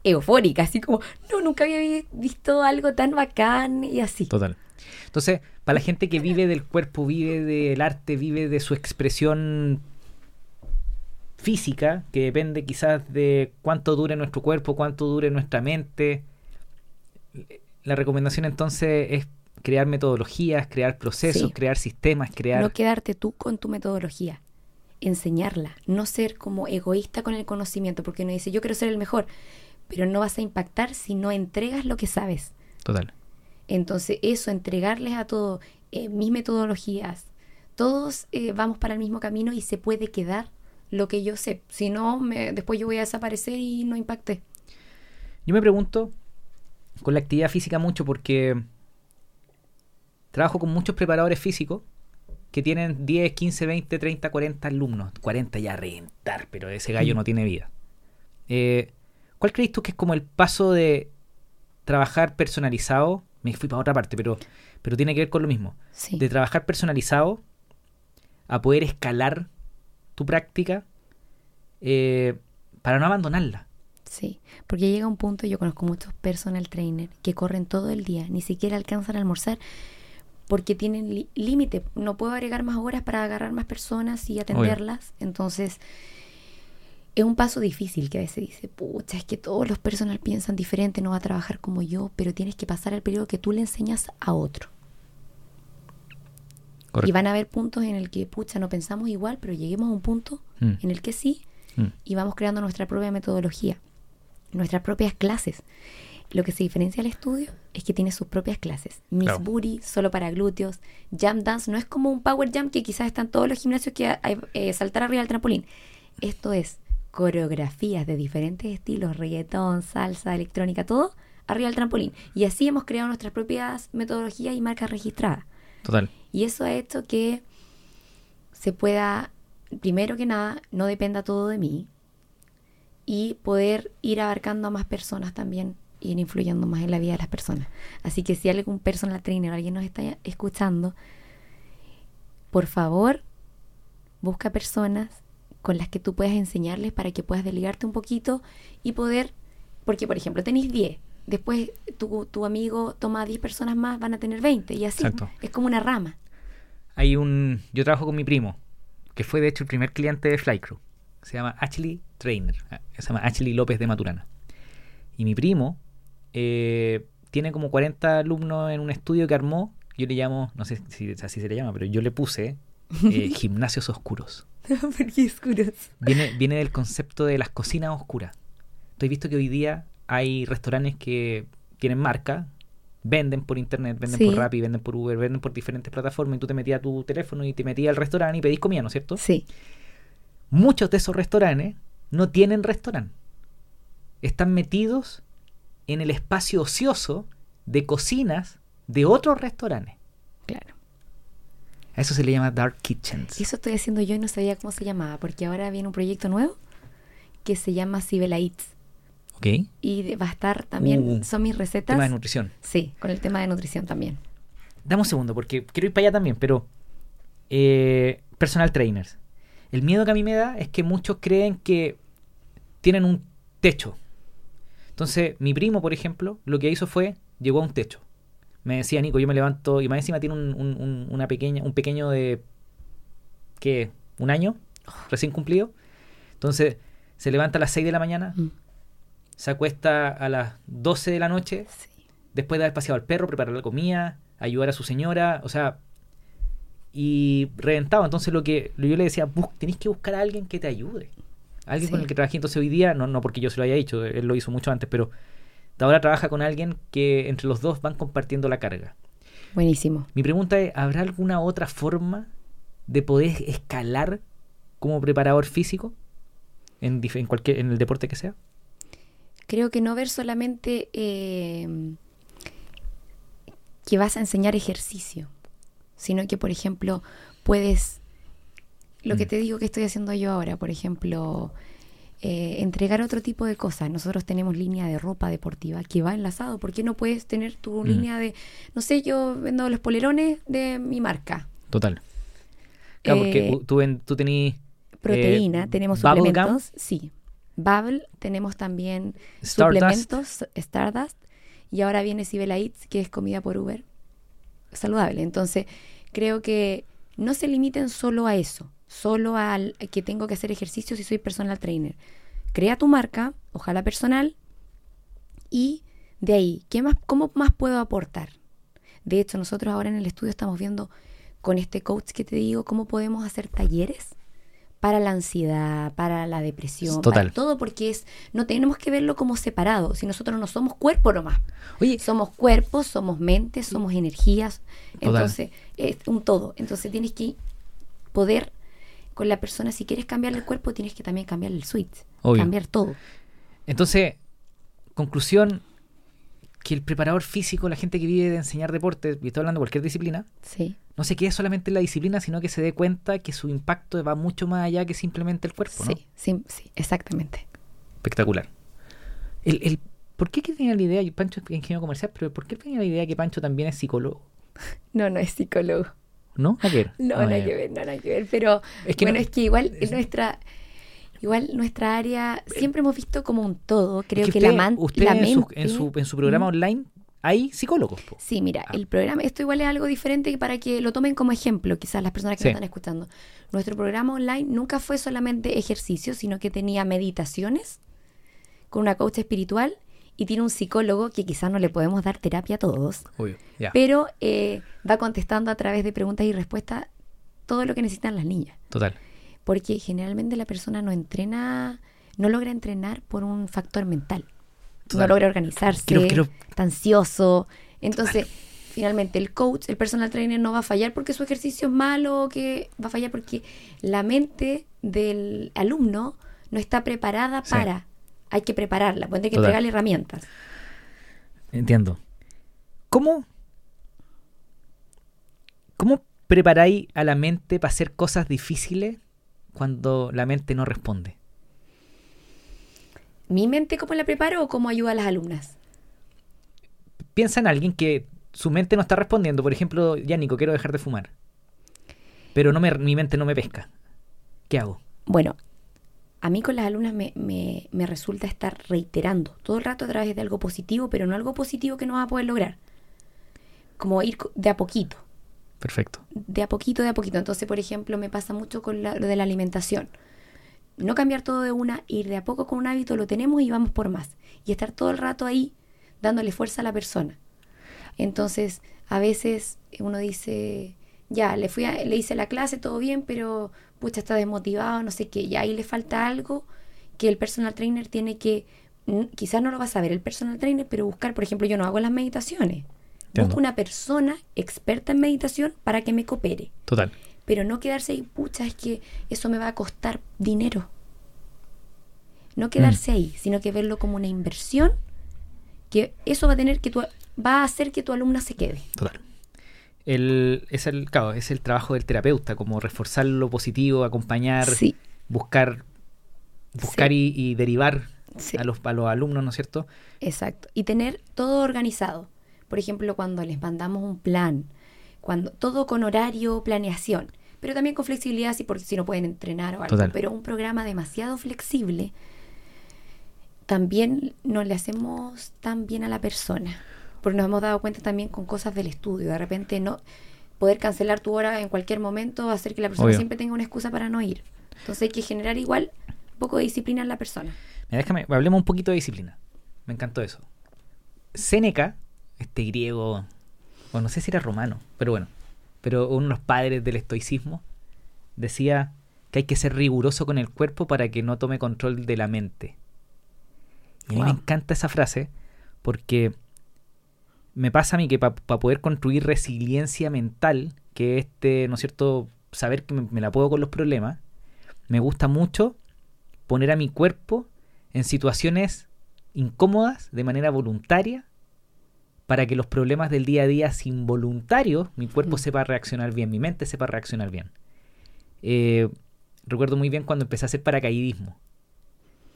eufórica, así como, no, nunca había visto algo tan bacán y así. Total. Entonces, para la gente que vive del cuerpo, vive del arte, vive de su expresión física, que depende quizás de cuánto dure nuestro cuerpo, cuánto dure nuestra mente, la recomendación entonces es crear metodologías, crear procesos, Sí. crear sistemas, crear... No quedarte tú con tu metodología, enseñarla, no ser como egoísta con el conocimiento, porque uno dice, yo quiero ser el mejor, pero no vas a impactar si no entregas lo que sabes. Total. Entonces, eso, entregarles a todos eh, mis metodologías, todos eh, vamos para el mismo camino y se puede quedar lo que yo sé. Si no, me- después yo voy a desaparecer y no impacté. Yo me pregunto, con la actividad física mucho, porque trabajo con muchos preparadores físicos que tienen 10, 15, 20, 30, 40 alumnos. 40 ya a reventar, pero ese gallo Mm. no tiene vida. Eh, ¿Cuál crees tú que es como el paso de trabajar personalizado? Me fui para otra parte, pero, pero tiene que ver con lo mismo. Sí. De trabajar personalizado a poder escalar tu práctica eh, para no abandonarla. Sí, porque llega un punto, yo conozco muchos personal trainer que corren todo el día, ni siquiera alcanzan a almorzar porque tienen límite. No puedo agregar más horas para agarrar más personas y atenderlas. Entonces, es un paso difícil que a veces dice, pucha, es que todos los personal piensan diferente, no va a trabajar como yo, pero tienes que pasar el periodo que tú le enseñas a otro. Y van a haber puntos en el que, pucha, no pensamos igual, pero lleguemos a un punto Mm, en el que sí, mm. y vamos creando nuestra propia metodología, nuestras propias clases. Lo que se diferencia al estudio es que tiene sus propias clases. Miss Claro. Booty, solo para glúteos. Jump Dance no es como un Power Jump que quizás están todos los gimnasios que hay, eh, saltar arriba del trampolín. Esto es coreografías de diferentes estilos, reggaetón, salsa, electrónica, todo arriba del trampolín. Y así hemos creado nuestras propias metodologías y marcas registradas. Total. Y eso ha hecho que se pueda, primero que nada, no dependa todo de mí y poder ir abarcando a más personas también, ir influyendo más en la vida de las personas. Así que si algún personal trainer, alguien nos está escuchando, por favor, busca personas con las que tú puedas enseñarles para que puedas delegarte un poquito y poder, porque por ejemplo tenéis 10, después tu, tu amigo toma 10 personas más, van a tener 20 y así. Exacto. Es como una rama. Hay un. Yo trabajo con mi primo, que fue de hecho el primer cliente de Flycrew. Se llama Ashley Trainer. ah, Se llama Ashley López de Maturana. Y mi primo eh, tiene como 40 alumnos en un estudio que armó. Yo le llamo, no sé si así se le llama, pero yo le puse eh, [laughs] gimnasios oscuros. [laughs] Porque. Viene, viene del concepto de las cocinas oscuras. Tú has visto que hoy día hay restaurantes que tienen marca, venden por internet, venden Sí. por Rappi, venden por Uber, venden por diferentes plataformas y tú te metías tu teléfono y te metías al restaurante y pedís comida, ¿no es cierto? Sí, Muchos de esos restaurantes no tienen restaurante. Están metidos en el espacio ocioso de cocinas de otros restaurantes. A eso se le llama dark kitchens. Eso estoy haciendo yo y no sabía cómo se llamaba, porque ahora viene un proyecto nuevo que se llama Sibela Eats. ¿Ok? Y va a estar también, Uh, son mis recetas. Tema de nutrición. Sí, con el tema de nutrición también. Dame un segundo, porque quiero ir para allá también, pero eh, personal trainers. El miedo que a mí me da es que muchos creen que tienen un techo. Entonces, mi primo, por ejemplo, lo que hizo fue, llegó a un techo. Me decía, Nico, yo me levanto, y más encima tiene un, un- un- una pequeña, un pequeño de, ¿qué? ¿Un año? Recién cumplido. Entonces, se levanta a las 6 de la mañana, Mm, se acuesta a las 12 de la noche, sí. después de haber paseado al perro, preparar la comida, ayudar a su señora, o sea, y reventado. Entonces lo que yo le decía, bus, tenés que buscar a alguien que te ayude. Alguien Sí. con el que trabajé. Entonces hoy día, no, no porque yo se lo haya dicho, él lo hizo mucho antes, pero ahora trabaja con alguien que entre los dos van compartiendo la carga. Buenísimo. Mi pregunta es, ¿habrá alguna otra forma de poder escalar como preparador físico en, cualquier en el deporte que sea? Creo que no ver solamente eh, que vas a enseñar ejercicio, sino que, por ejemplo, puedes, lo que Mm. te digo que estoy haciendo yo ahora, por ejemplo, eh, entregar otro tipo de cosas. Nosotros tenemos línea de ropa deportiva que va enlazado. ¿Por qué no puedes tener tu Mm. línea de, no sé, yo vendo los polerones de mi marca? Total. Claro, Eh, tú, tú tenías Proteína, Eh, tenemos bubble gum. suplementos, sí. Bubble, tenemos también Stardust. suplementos, Stardust, y ahora viene Sibela Eats, que es comida por Uber, saludable. Entonces, creo que no se limiten solo a eso, solo al que tengo que hacer ejercicio si soy personal trainer. Crea tu marca, ojalá personal, y de ahí, ¿qué más, ¿cómo más puedo aportar? De hecho, nosotros ahora en el estudio estamos viendo con este coach que te digo cómo podemos hacer talleres para la ansiedad, para la depresión, Total. para todo, porque es no tenemos que verlo como separado. Si nosotros no somos cuerpo nomás, Oye, somos cuerpos, somos mentes, somos energías. Total. Entonces, es un todo. Entonces, tienes que poder con la persona, si quieres cambiarle el cuerpo, tienes que también cambiar el switch, Obvio. cambiar todo. entonces, conclusión, que el preparador físico, la gente que vive de enseñar deporte, y estoy hablando de cualquier disciplina, Sí, no se quede solamente en la disciplina, sino que se dé cuenta que su impacto va mucho más allá que simplemente el cuerpo, ¿no? sí, sí, sí, exactamente. Espectacular. El, el, ¿Por qué que tenía la idea, y Pancho es ingeniero comercial, pero ¿por qué tenía la idea que Pancho también es psicólogo? [laughs] No, no es psicólogo. ¿No? ¿A qué? No, Ah, nada que ver, no, nada que ver. Pero Es que bueno, no- es que igual es- nuestra, igual nuestra área siempre hemos visto como un todo. Creo Es que, usted, la, man- usted la en, su, mente. en, su, en su programa Mm. online hay psicólogos. po. Sí, mira, Ah. el programa, esto igual es algo diferente para que lo tomen como ejemplo, quizás las personas que Sí. nos están escuchando. Nuestro programa online nunca fue solamente ejercicio, sino que tenía meditaciones con una coach espiritual y tiene un psicólogo que quizás no le podemos dar terapia a todos, Obvio. Pero eh, va contestando a través de preguntas y respuestas todo lo que necesitan las niñas. Total. Porque generalmente la persona no entrena, no logra entrenar por un factor mental. Total. No logra organizarse, Quiero- quiero- está ansioso. Entonces, finalmente el coach, el personal trainer no va a fallar porque su ejercicio es malo, o que va a fallar porque la mente del alumno no está preparada Sí. para. Hay que prepararla, pues hay que entregarle herramientas. Entiendo. ¿Cómo, ¿Cómo preparáis a la mente para hacer cosas difíciles cuando la mente no responde? ¿Mi mente cómo la preparo o cómo ayuda a las alumnas? Piensa en alguien que su mente no está respondiendo. Por ejemplo, ya Nico, quiero dejar de fumar. Pero no me, mi mente no me pesca. ¿Qué hago? Bueno, a mí con las alumnas me, me- me resulta estar reiterando todo el rato a través de algo positivo, pero no algo positivo que no va a poder lograr. Como ir de a poquito, Perfecto. de a poquito, de a poquito. Entonces, por ejemplo, me pasa mucho con la- lo de la alimentación. No cambiar todo de una, ir de a poco con un hábito, lo tenemos y vamos por más. Y estar todo el rato ahí dándole fuerza a la persona. Entonces, a veces uno dice, ya, le fui a- le hice la clase, todo bien, pero pucha, está desmotivado, no sé qué, y ahí le falta algo que el personal trainer tiene que, mm, quizás no lo va a saber el personal trainer, pero buscar, por ejemplo, yo no hago las meditaciones. Entiendo. Busco una persona experta en meditación para que me coopere Total. pero no quedarse ahí, pucha, es que eso me va a costar dinero. No quedarse ahí, sino que verlo como una inversión, que eso va a tener que tu, va a hacer que tu alumna se quede. Total. El, es, el, claro, es el trabajo del terapeuta, como reforzar lo positivo, acompañar, Sí, buscar, buscar y, y derivar sí, a, los, a los alumnos, ¿no es cierto? exacto. Y tener todo organizado. Por ejemplo, cuando les mandamos un plan, cuando todo con horario, planeación, pero también con flexibilidad si, porque si no pueden entrenar o algo. Total. Pero un programa demasiado flexible también no le hacemos tan bien a la persona. Porque nos hemos dado cuenta también con cosas del estudio. De repente no poder cancelar tu hora en cualquier momento va a hacer que la persona Obvio. siempre tenga una excusa para no ir. Entonces hay que generar igual un poco de disciplina en la persona. Mira, déjame, hablemos un poquito de disciplina. Me encantó eso. Séneca, este griego, bueno, no sé si era romano, pero bueno, pero uno de los padres del estoicismo, decía que hay que ser riguroso con el cuerpo para que no tome control de la mente. Y a mí me encanta esa frase porque me pasa a mí que para poder construir resiliencia mental, que este, ¿no es cierto?, saber que me, me la puedo con los problemas, me gusta mucho poner a mi cuerpo en situaciones incómodas de manera voluntaria para que los problemas del día a día sin voluntario, mi cuerpo Mm. sepa reaccionar bien, mi mente sepa reaccionar bien. Eh, recuerdo muy bien cuando empecé a hacer paracaidismo.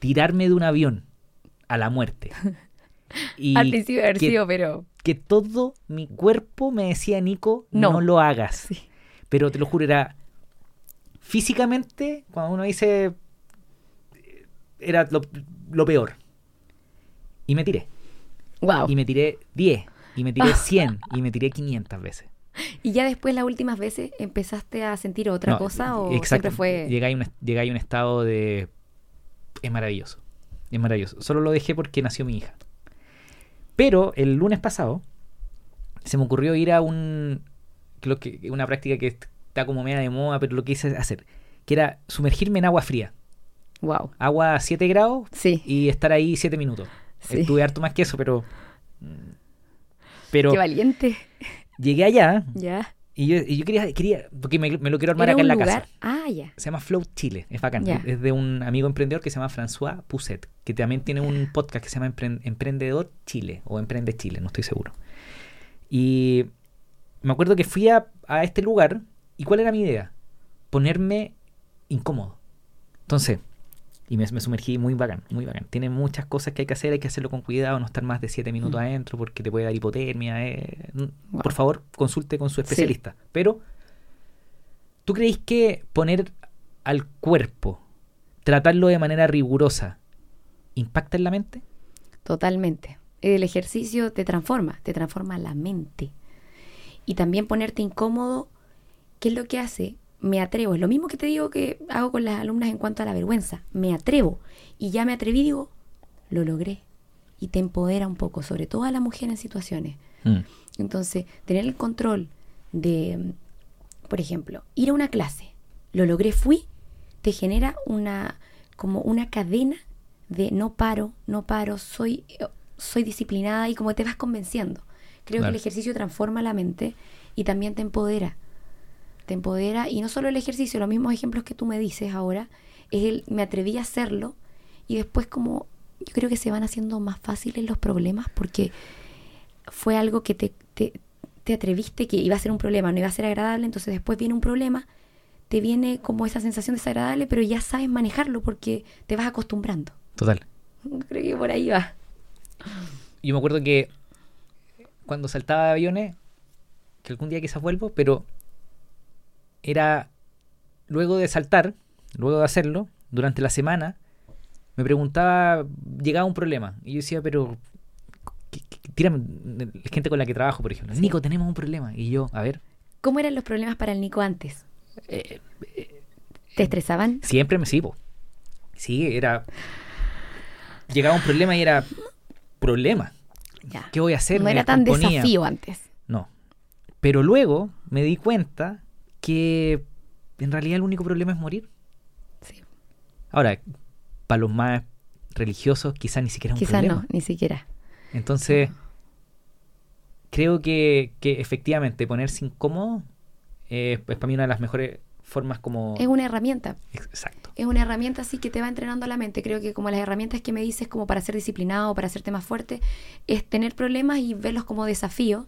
Tirarme de un avión a la muerte. [laughs] Y Al principio haber sido, pero que todo mi cuerpo me decía, Nico, no, No. lo hagas. sí. Pero te lo juro, era físicamente, cuando uno dice, era lo, lo peor. Y me tiré. Wow. Y me tiré 10, y me tiré [laughs] 100, y me tiré 500 veces. ¿Y ya después las últimas veces empezaste a sentir otra No, cosa o exacto. siempre fue Llegué a, a un estado de... Es maravilloso. Es maravilloso. Solo lo dejé porque nació mi hija. Pero el lunes pasado se me ocurrió ir a un... Creo que una práctica que está como media de moda, pero lo quise hacer. Que era sumergirme en agua fría. wow? Agua a 7 grados Sí. y estar ahí 7 minutos. Sí. Estuve harto más que eso, pero... mm, Pero Qué valiente. llegué allá Ya. Y yo, y yo quería, quería... Porque me, me lo quiero armar ¿Era acá en la lugar? casa. Ah, ya. Se llama Flow Chile, es bacán. Es de un amigo emprendedor que se llama François Pousset, que también tiene un podcast que se llama Empre- Emprendedor Chile o Emprende Chile, no estoy seguro. Y me acuerdo que fui a, a este lugar y ¿cuál era mi idea? Ponerme incómodo. Entonces, y me, me sumergí muy bacán, muy bacán. Tiene muchas cosas que hay que hacer, hay que hacerlo con cuidado, no estar más de 7 minutos Mm. adentro porque te puede dar hipotermia. eh. Wow. Por favor, consulte con su Sí. especialista. Pero, ¿tú creéis que poner al cuerpo, tratarlo de manera rigurosa, impacta en la mente? Totalmente. El ejercicio te transforma, te transforma la mente. Y también ponerte incómodo, ¿qué es lo que hace? Me atrevo. Es lo mismo que te digo que hago con las alumnas en cuanto a la vergüenza. Me atrevo. Y ya me atreví, digo, lo logré. Y te empodera un poco, sobre todo a la mujer en situaciones. Entonces, tener el control de, mm, por ejemplo, ir a una clase, lo logré, fui, te genera una, como una cadena de no paro, no paro, soy, soy disciplinada y como te vas convenciendo. Creo Claro. que el ejercicio transforma la mente y también te empodera. Te empodera y no solo el ejercicio, los mismos ejemplos que tú me dices ahora, es el me atreví a hacerlo y después como yo creo que se van haciendo más fáciles los problemas porque fue algo que te, te, te atreviste que iba a ser un problema, no iba a ser agradable, entonces después viene un problema, te viene como esa sensación desagradable, pero ya sabes manejarlo porque te vas acostumbrando. Total. [laughs] Creo que por ahí va. Yo me acuerdo que cuando saltaba de aviones, que algún día quizás vuelvo, pero era luego de saltar, luego de hacerlo, durante la semana, me preguntaba, llegaba un problema. Y yo decía, pero, ¿qué- qué- tírame, gente con la que trabajo, por ejemplo. Nico, tenemos un problema. Y yo, a ver, ¿Cómo eran los problemas para el Nico antes? eh, ¿Te estresaban? siempre me sigo. Sí, era. Llegaba un problema y era. Problema. Ya. ¿Qué voy a hacer? no Me era tan desafío antes. No. Pero luego me di cuenta que en realidad el único problema es morir. Sí. Ahora, para los más religiosos quizás ni siquiera es un Quizás problema. no, ni siquiera. Entonces, creo que, que efectivamente ponerse incómodo eh, es para mí una de las mejores formas como... Es una herramienta. Exacto. Es una herramienta así que te va entrenando la mente. Creo que como las herramientas que me dices como para ser disciplinado, para hacerte más fuerte, es tener problemas y verlos como desafío.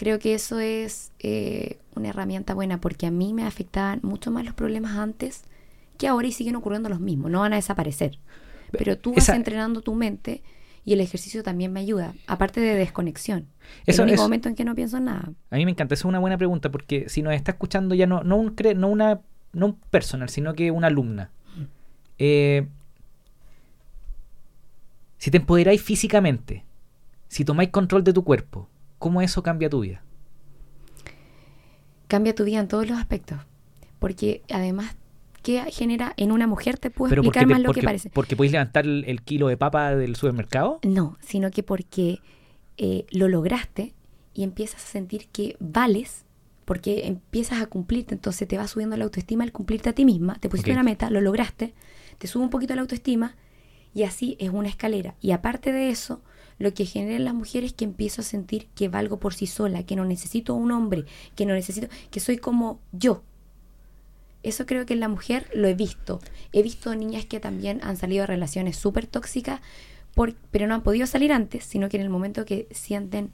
Creo que eso es eh, una herramienta buena porque a mí me afectaban mucho más los problemas antes que ahora y siguen ocurriendo los mismos. No van a desaparecer. Pero tú vas Esa- entrenando tu mente y el ejercicio también me ayuda. Aparte de desconexión. Eso- el único eso- momento en que no pienso en nada. A mí me encanta, esa es una buena pregunta porque si nos está escuchando ya no, no, un, cre- no, una, no un personal, sino que una alumna. Eh, si te empoderáis físicamente, si tomáis control de tu cuerpo, ¿cómo eso cambia tu vida? Cambia tu vida en todos los aspectos. Porque además, ¿qué genera en una mujer? Te puedo Pero explicar porque, más lo porque, que parece. porque podéis levantar el, el kilo de papa del supermercado. No, sino que porque eh, lo lograste y empiezas a sentir que vales, porque empiezas a cumplirte, entonces te va subiendo la autoestima al cumplirte a ti misma, te pusiste una meta, lo lograste, te sube un poquito la autoestima y así es una escalera. Y aparte de eso, lo que genera en las mujeres es que empiezo a sentir que valgo por sí sola, que no necesito un hombre, que no necesito, que soy como yo. Eso creo que en la mujer lo he visto. He visto niñas que también han salido de relaciones súper tóxicas, por- pero no han podido salir antes, sino que en el momento que sienten,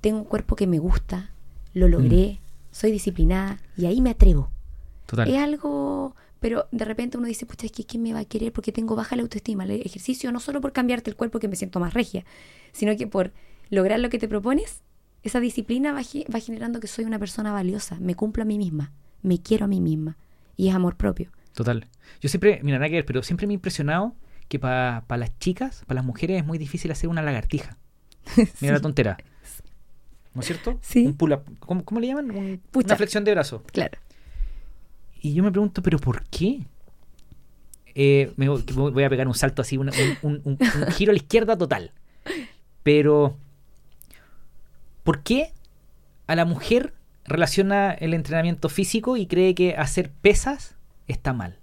tengo un cuerpo que me gusta, lo logré, soy disciplinada y ahí me atrevo. Total. Es algo, pero de repente uno dice, pucha, es que ¿quién me va a querer? Porque tengo baja la autoestima. El ejercicio no solo por cambiarte el cuerpo que me siento más regia, sino que por lograr lo que te propones, esa disciplina va, ge- va generando que soy una persona valiosa, me cumplo a mí misma, me quiero a mí misma y es amor propio. Total. Yo siempre, mira, nada que ver, pero siempre me ha impresionado que para las chicas, para las mujeres es muy difícil hacer una lagartija. [laughs] Mira la tontera. ¿No es cierto? Sí. Un pull-up. ¿Cómo, cómo le llaman? Un- una flexión de brazo. Claro. Y yo me pregunto, ¿pero por qué? Eh, me voy a pegar un salto así, un, un- un- un [laughs] giro a la izquierda total. Pero, ¿por qué a la mujer relaciona el entrenamiento físico y cree que hacer pesas está mal?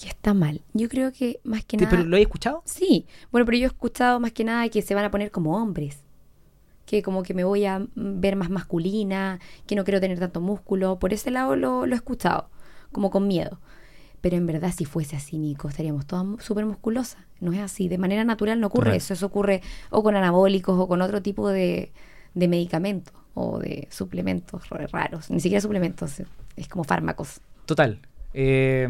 Que está mal. Yo creo que más que ¿Te- nada... ¿Pero lo he escuchado? Sí, bueno, pero yo he escuchado más que nada que se van a poner como hombres. Que como que me voy a ver más masculina, que no quiero tener tanto músculo. Por ese lado lo, lo he escuchado, como con miedo. Pero en verdad, si fuese así, Nico, estaríamos todas súper musculosas. No es así. De manera natural no ocurre Correcto. eso. Eso ocurre o con anabólicos o con otro tipo de, de medicamentos o de suplementos ra- raros. Ni siquiera suplementos, es como fármacos. Total. Eh,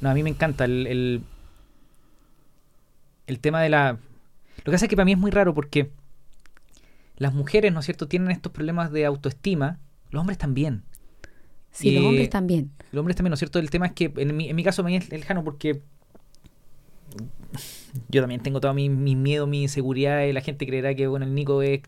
no, a mí me encanta el, el, el tema de la... Lo que pasa es que para mí es muy raro porque las mujeres, ¿no es cierto?, tienen estos problemas de autoestima, los hombres también. Sí, los Eh, hombres también. Los hombres también, ¿no es cierto? El tema es que en mi, en mi caso me es lejano porque yo también tengo todo mi, mi miedo, mi inseguridad y la gente creerá que, bueno, el Nico es...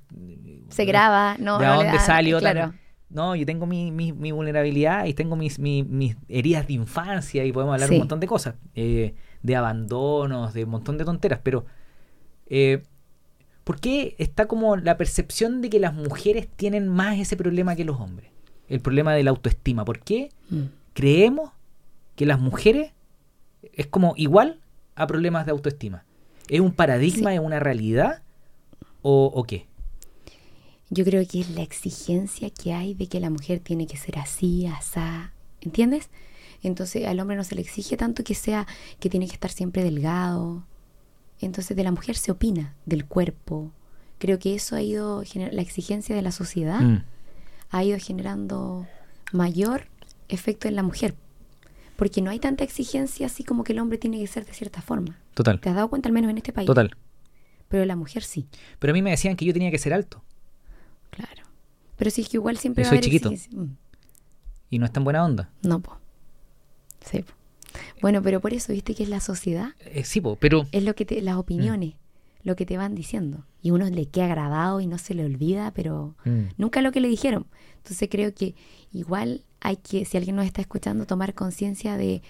Se graba, no, ¿De no dónde da- salió? tan- Claro. No, yo tengo mi, mi, mi vulnerabilidad y tengo mis, mi- mis heridas de infancia y podemos hablar Sí. un montón de cosas, eh, de abandonos, de un montón de tonteras, pero eh, ¿por qué está como la percepción de que las mujeres tienen más ese problema que los hombres? El problema de la autoestima. ¿Por qué Mm. creemos que las mujeres es como igual a problemas de autoestima? ¿Es un paradigma, Sí. es una realidad o, o qué? Yo creo que es la exigencia que hay de que la mujer tiene que ser así, asá, ¿entiendes? Entonces al hombre no se le exige tanto que sea, que tiene que estar siempre delgado. Entonces de la mujer se opina, del cuerpo. Creo que eso ha ido, la exigencia de la sociedad Mm, ha ido generando mayor efecto en la mujer. Porque no hay tanta exigencia así como que el hombre tiene que ser de cierta forma. total, ¿Te has dado cuenta al menos en este país? total. Pero la mujer sí, Pero a mí me decían que yo tenía que ser alto. claro. Pero sí es que igual siempre Yo va a soy haber chiquito. exigencia. Mm. y no es tan buena onda. No, po. Sí, po. Bueno, pero por eso, viste que es la sociedad, Eh, sí, po, pero es lo que te, las opiniones, lo que te van diciendo. Y uno le queda grabado y no se le olvida, pero Mm, nunca lo que le dijeron. Entonces creo que igual hay que, si alguien nos está escuchando, tomar conciencia de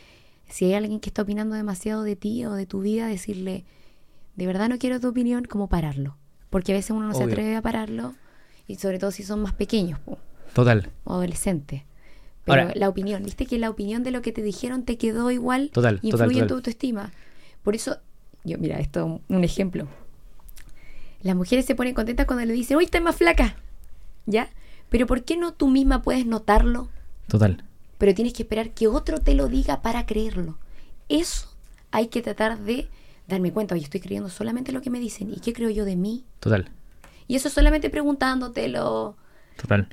si hay alguien que está opinando demasiado de ti o de tu vida, decirle, de verdad no quiero tu opinión, como pararlo. Porque a veces uno no se atreve a pararlo, y sobre todo si son más pequeños po, total, o adolescentes. Pero Ahora- la opinión, viste que la opinión de lo que te dijeron te quedó igual Total, y total, influye en tu autoestima. Por eso, yo, mira, esto un ejemplo. Las mujeres se ponen contentas cuando le dicen, uy, estás más flaca. ¿Ya? Pero ¿por qué no tú misma puedes notarlo? total. Pero tienes que esperar que otro te lo diga para creerlo. Eso hay que tratar de darme cuenta, oye, estoy creyendo solamente lo que me dicen. ¿Y qué creo yo de mí? Total, Y eso solamente preguntándotelo. total.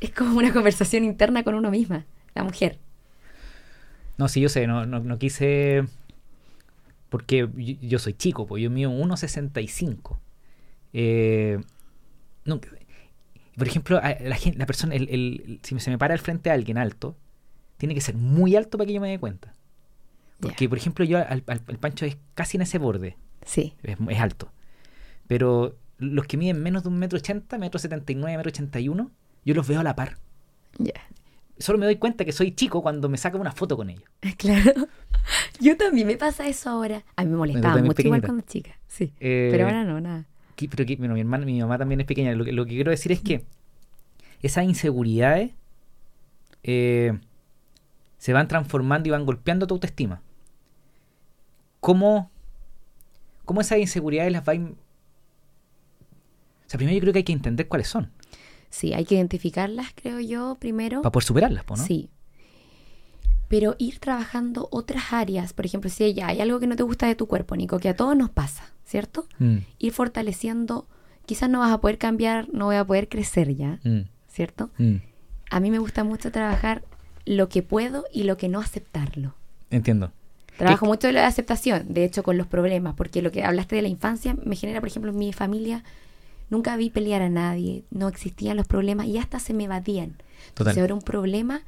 Es como una conversación interna con uno misma, la mujer. No, sí, yo sé, no, no, no quise. Porque yo, yo soy chico, pues yo mido 1,65. Eh, nunca- por ejemplo, la, gente, la persona, el, el- si se me para al frente a alguien alto, tiene que ser muy alto para que yo me dé cuenta. Porque, por ejemplo, yo al, al- el Pancho es casi en ese borde, Sí. es, es alto. Pero los que miden menos de un metro ochenta, metro setenta y nueve, metro ochenta y uno, yo los veo a la par. Ya. Solo me doy cuenta que soy chico cuando me saco una foto con ellos. [laughs] Claro. Yo también me pasa eso ahora. A mí me molestaba mucho igual cuando chica. Sí. Eh, Pero ahora no, nada. que- pero que, bueno, mi hermana, mi mamá también es pequeña. Lo que, lo que quiero decir es que esas inseguridades eh, se van transformando y van golpeando tu autoestima. ¿Cómo, cómo esas inseguridades las va a... in- O sea, primero yo creo que hay que entender cuáles son Sí, hay que identificarlas, creo yo, primero. para poder superarlas, ¿no? Sí. Pero ir trabajando otras áreas, por ejemplo, si ya hay algo que no te gusta de tu cuerpo, Nico, que a todos nos pasa, ¿cierto? Mm, Ir fortaleciendo, quizás no vas a poder cambiar, no voy a poder crecer ya, mm, ¿cierto? mm. A mí me gusta mucho trabajar lo que puedo y lo que no aceptarlo. Entiendo. Trabajo mucho de la aceptación, de hecho, con los problemas, porque lo que hablaste de la infancia me genera, por ejemplo, en mi familia, nunca vi pelear a nadie, no existían los problemas y hasta se me evadían. Total. Si ahora un problema,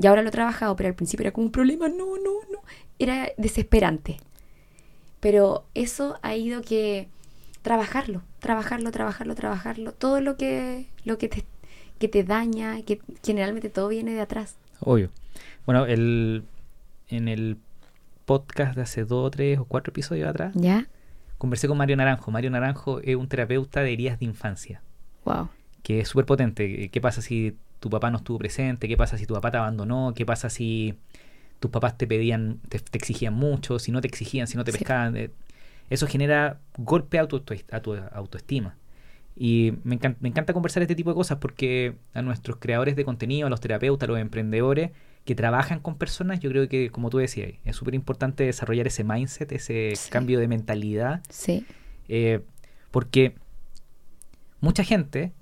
y ahora lo he trabajado, pero al principio era como un problema, no, no, no, era desesperante. Pero eso ha ido que trabajarlo, trabajarlo, trabajarlo, trabajarlo, todo lo que, lo que te, que te daña, que generalmente todo viene de atrás. Obvio. Bueno, el, en el podcast de hace dos, tres o cuatro episodios atrás, ¿Ya? Conversé con Mario Naranjo. Mario Naranjo es un terapeuta de heridas de infancia, Wow. que es súper potente. ¿Qué pasa si tu papá no estuvo presente? ¿Qué pasa si tu papá te abandonó? ¿Qué pasa si tus papás te pedían, te, te exigían mucho? Si no te exigían, si no te Sí. pescaban. eh, Eso genera golpe a tu, a tu autoestima. Y me encanta, me encanta conversar este tipo de cosas porque a nuestros creadores de contenido, a los terapeutas, a los emprendedores que trabajan con personas, yo creo que, como tú decías, es súper importante desarrollar ese mindset, ese Sí. cambio de mentalidad Sí, eh, porque mucha gente,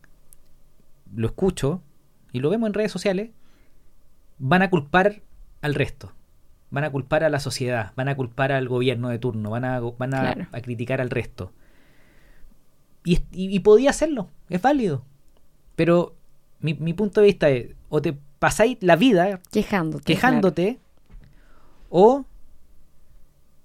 lo escucho y lo vemos en redes sociales, van a culpar al resto. Van a culpar a la sociedad, van a culpar al gobierno de turno, van a, van a, Claro. a criticar al resto. Y, es- y- y podía hacerlo, es válido. Pero mi, mi punto de vista es, o te pasáis la vida quejándote. quejándote o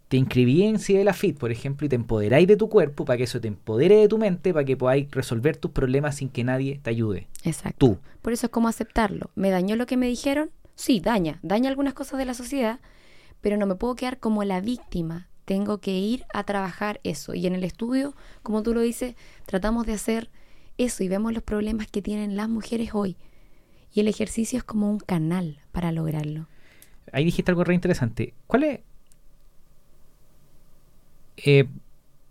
te inscribí en Cibela Fit, por ejemplo, y te empoderáis de tu cuerpo para que eso te empodere de tu mente, para que podáis resolver tus problemas sin que nadie te ayude. Exacto. Tú. Por eso es como aceptarlo. ¿Me dañó lo que me dijeron? Sí, daña. Daña algunas cosas de la sociedad, pero no me puedo quedar como la víctima. Tengo que ir a trabajar eso. Y en el estudio, como tú lo dices, tratamos de hacer eso y vemos los problemas que tienen las mujeres hoy. Y el ejercicio es como un canal para lograrlo. Ahí dijiste algo re interesante. ¿Cuáles eh,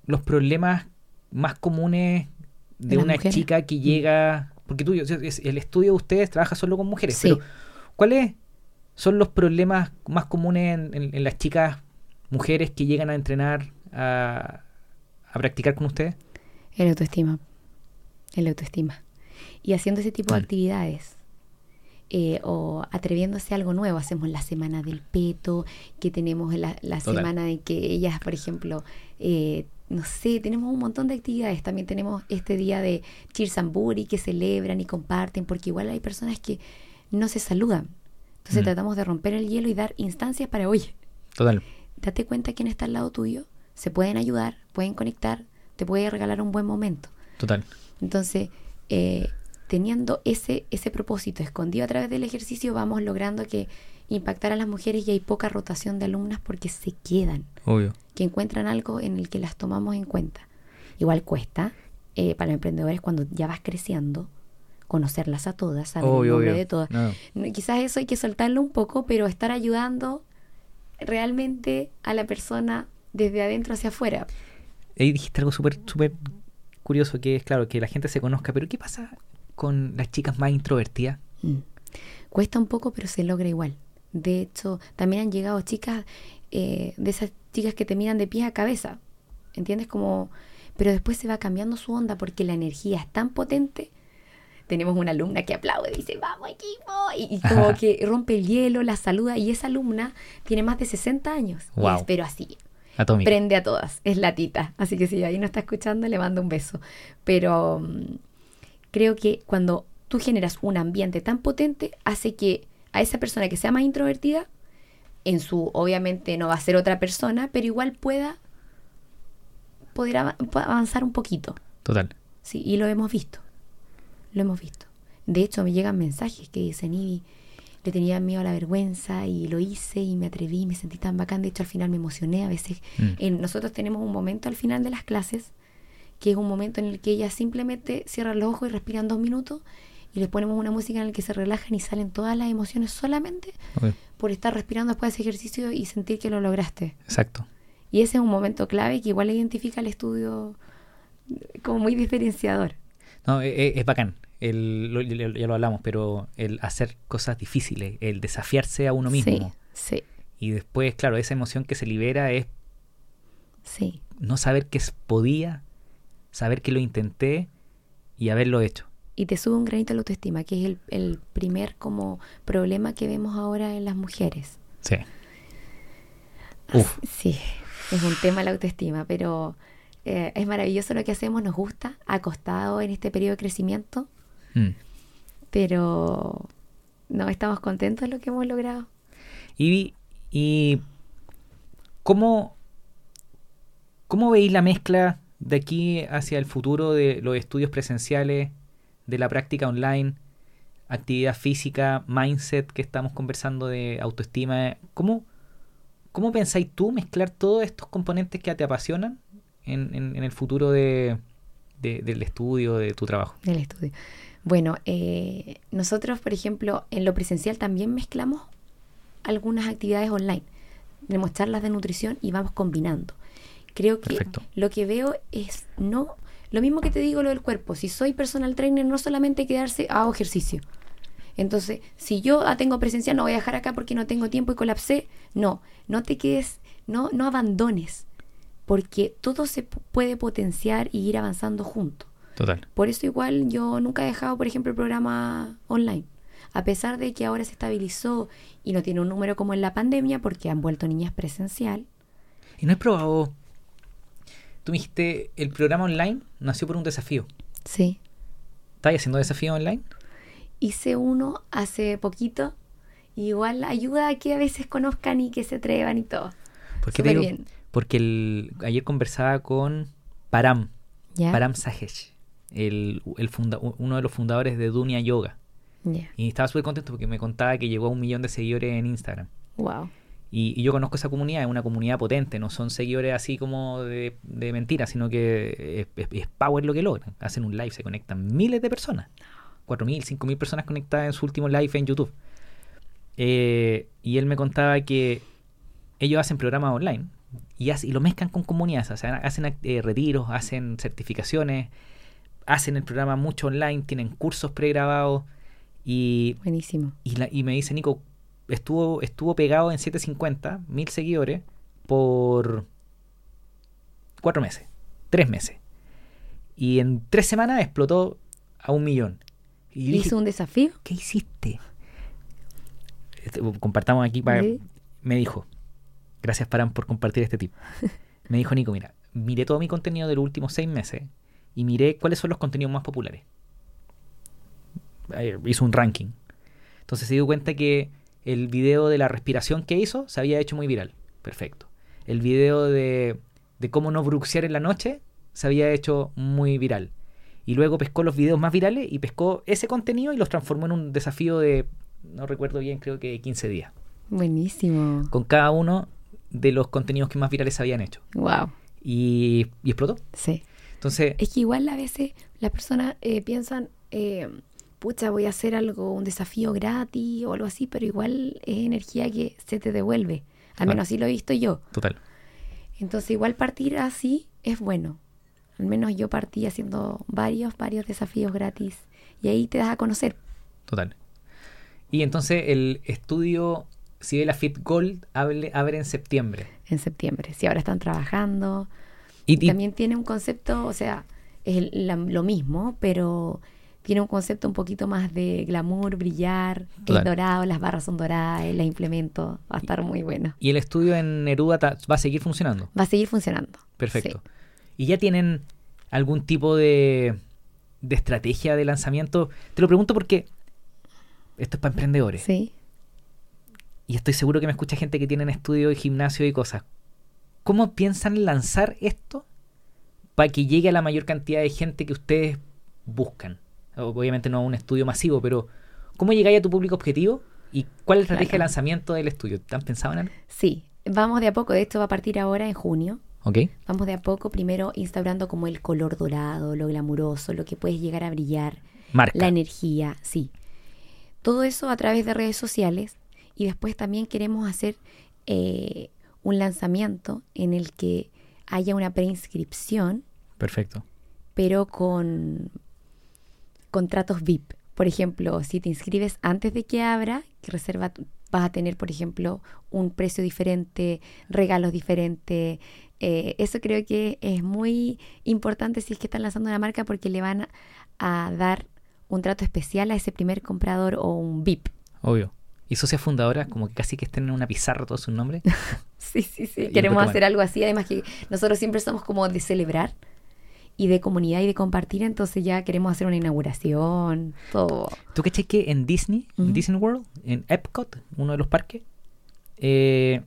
los problemas más comunes de ¿De las una mujeres? chica que llega... Porque tú, el estudio de ustedes trabaja solo con mujeres, Sí. pero ¿cuáles son los problemas más comunes en, en- en las chicas mujeres que llegan a entrenar, a, a practicar con ustedes? El autoestima. El autoestima. Y haciendo ese tipo de Mm. actividades. Eh, o atreviéndose a algo nuevo. Hacemos la semana del peto, que tenemos la, semana en que ellas, por ejemplo, eh, no sé, tenemos un montón de actividades. También tenemos este día de Chirsamburi que celebran y comparten, porque igual hay personas que no se saludan. Entonces Mm. tratamos de romper el hielo y dar instancias para, oye, Total. date cuenta quién está al lado tuyo, se pueden ayudar, pueden conectar, te puede regalar un buen momento. Total. Entonces, eh, teniendo ese, ese propósito escondido a través del ejercicio, vamos logrando que impactar a las mujeres y hay poca rotación de alumnas porque se quedan, Obvio. que encuentran algo en el que las tomamos en cuenta. Igual cuesta eh, para los emprendedores cuando ya vas creciendo, conocerlas a todas, saber el nombre obvio. de todas. No, Quizás eso hay que soltarlo un poco, pero estar ayudando realmente a la persona desde adentro hacia afuera. Ahí dijiste algo súper súper curioso que es, claro, que la gente se conozca, pero ¿qué pasa con las chicas más introvertidas? Mm. Cuesta un poco, pero se logra igual. De hecho, también han llegado chicas, eh, de esas chicas que te miran de pies a cabeza. ¿Entiendes? Como, pero después se va cambiando su onda porque la energía es tan potente. Tenemos una alumna que aplaude y dice, vamos equipo, y, y [laughs] como que rompe el hielo, la saluda, y esa alumna tiene más de 60 años. Wow. es, pero así, Atómica. prende a todas, es la tita. Así que si ahí no está escuchando, le mando un beso. Pero mm, creo que cuando tú generas un ambiente tan potente, hace que a esa persona que sea más introvertida, en su, obviamente no va a ser otra persona, pero igual pueda poder avanzar un poquito. Total. Sí, y lo hemos visto. Lo hemos visto. De hecho, me llegan mensajes que dicen, Ivy, le tenía miedo a la vergüenza y lo hice y me atreví y me sentí tan bacán. De hecho, al final me emocioné. A veces, Mm. nosotros tenemos un momento al final de las clases, que es un momento en el que ellas simplemente cierran los ojos y respiran dos minutos y les ponemos una música en la que se relajan y salen todas las emociones solamente por estar respirando después de ese ejercicio y sentir que lo lograste. Exacto. Y ese es un momento clave que igual identifica el estudio como muy diferenciador. No, e- e- es, bacán. El, lo- ya lo hablamos, pero el hacer cosas difíciles, el desafiarse a uno mismo. Sí, sí, Y después, claro, esa emoción que se libera es sí. no saber que podía, saber que lo intenté y haberlo hecho. Y te sube un granito la autoestima, que es el, el primer como problema que vemos ahora en las mujeres. Sí. Uf. Sí, es un tema la autoestima, pero eh, es maravilloso lo que hacemos, nos gusta, acostado en este periodo de crecimiento, Mm. pero no, estamos contentos de lo que hemos logrado. Y, y ¿cómo, ¿cómo veis la mezcla de aquí hacia el futuro de los estudios presenciales, de la práctica online, actividad física, mindset que estamos conversando de autoestima? ¿Cómo, cómo pensáis tú mezclar todos estos componentes que te apasionan en, el futuro de, de- del estudio, de tu trabajo? Del estudio. Bueno, eh, nosotros, por ejemplo, en lo presencial también mezclamos algunas actividades online. Tenemos charlas de nutrición y vamos combinando. Creo que Perfecto. lo que veo es no lo mismo que te digo lo del cuerpo. Si soy personal trainer, no solamente quedarse hago ejercicio. Entonces, si yo ah, tengo presencial, no voy a dejar acá porque no tengo tiempo y colapsé. No, no te quedes, no, no abandones, porque todo se pu- puede potenciar y ir avanzando juntos. Total. Por eso igual yo nunca he dejado, por ejemplo, el programa online. A pesar de que ahora se estabilizó y no tiene un número como en la pandemia porque han vuelto niñas presencial. ¿Y no has probado? Tú me dijiste, el programa online nació por un desafío. Sí. ¿Estás haciendo desafío online? Hice uno hace poquito. y igual ayuda a que a veces conozcan y que se atrevan y todo. ¿Por qué te Súper digo? bien. Porque el, ayer conversaba con Param. Param Sajesh, el, el funda- uno de los fundadores de Dunia Yoga. Y estaba súper contento porque me contaba que llegó a un millón de seguidores en Instagram. Wow. Y, y yo conozco esa comunidad, es una comunidad potente, no son seguidores así como de, de mentira, sino que es, power lo que logran. Hacen un live, se conectan miles de personas. 4.000, 5.000 personas conectadas en su último live en YouTube. Eh, y él me contaba que ellos hacen programas online y, hace- y lo mezclan con comunidades, o sea, hacen eh, retiros, hacen certificaciones, hacen el programa mucho online, tienen cursos pregrabados y Buenísimo. y, la- y me dice, Nico, estuvo, estuvo pegado en 750, mil seguidores, por cuatro meses, tres meses. Y en tres semanas explotó a un millón. Y yo dije, ¿Hizo un desafío? ¿qué hiciste? Este, Compartamos aquí para... Sí. Me dijo, gracias Paran por compartir este tip. [laughs] Me dijo, Nico, mira, miré todo mi contenido de los últimos seis meses y miré cuáles son los contenidos más populares. Hizo un ranking. Entonces se dio cuenta que el video de la respiración que hizo se había hecho muy viral. Perfecto. El video de, de cómo no bruxear en la noche se había hecho muy viral. Y luego pescó los videos más virales y pescó ese contenido y los transformó en un desafío de, no recuerdo bien, creo que 15 días. Buenísimo. Con cada uno de los contenidos que más virales se habían hecho. Wow. Y, y explotó. Sí. Entonces, Es que igual a veces las personas eh, piensan, eh, pucha, voy a hacer algo, un desafío gratis o algo así, pero igual es energía que se te devuelve. Al Ah. menos así lo he visto yo. total. Entonces igual partir así es bueno. Al menos yo partí haciendo varios, varios desafíos gratis. Y ahí te das a conocer. Total. Y entonces el estudio Sibela Fit Gold abre, abre en septiembre. en septiembre. Si ahora están trabajando. Y, y- También tiene un concepto, o sea, es el- la- lo mismo, pero tiene un concepto un poquito más de glamour, brillar, Total. es dorado, las barras son doradas, las implemento, va a estar muy bueno. y el estudio en Neruda va a seguir funcionando. Va a seguir funcionando. Perfecto. Sí. ¿Y ya tienen algún tipo de, de estrategia de lanzamiento? Te lo pregunto porque esto es para emprendedores. Sí. Y estoy seguro que me escucha gente que tiene estudio de gimnasio y cosas. ¿Cómo piensan lanzar esto para que llegue a la mayor cantidad de gente que ustedes buscan? Obviamente no a un estudio masivo, pero ¿cómo llegáis a tu público objetivo? ¿Y cuál es la estrategia de lanzamiento del estudio? ¿Han pensado en algo? Sí, vamos de a poco, esto va a partir ahora en junio. Ok. Vamos de a poco, primero instaurando como el color dorado, lo glamuroso, lo que puedes llegar a brillar, Marca. la energía, sí. Todo eso a través de redes sociales y después también queremos hacer eh, un lanzamiento en el que haya una preinscripción, Perfecto. pero con contratos VIP. Por ejemplo, si te inscribes antes de que abra, que reserva, vas a tener, por ejemplo, un precio diferente, regalos diferentes. Eh, eso creo que es muy importante si es que están lanzando una marca porque le van a, dar un trato especial a ese primer comprador o un VIP. Obvio. Y socias fundadoras, como que casi que estén en una pizarra todos sus nombres. [laughs] Sí, sí, sí. Queremos hacer algo así. Además que nosotros siempre somos como de celebrar. Y de comunidad y de compartir, entonces ya queremos hacer una inauguración, todo. ¿Tú caché que en Disney, en. Disney World, en Epcot, uno de los parques, eh,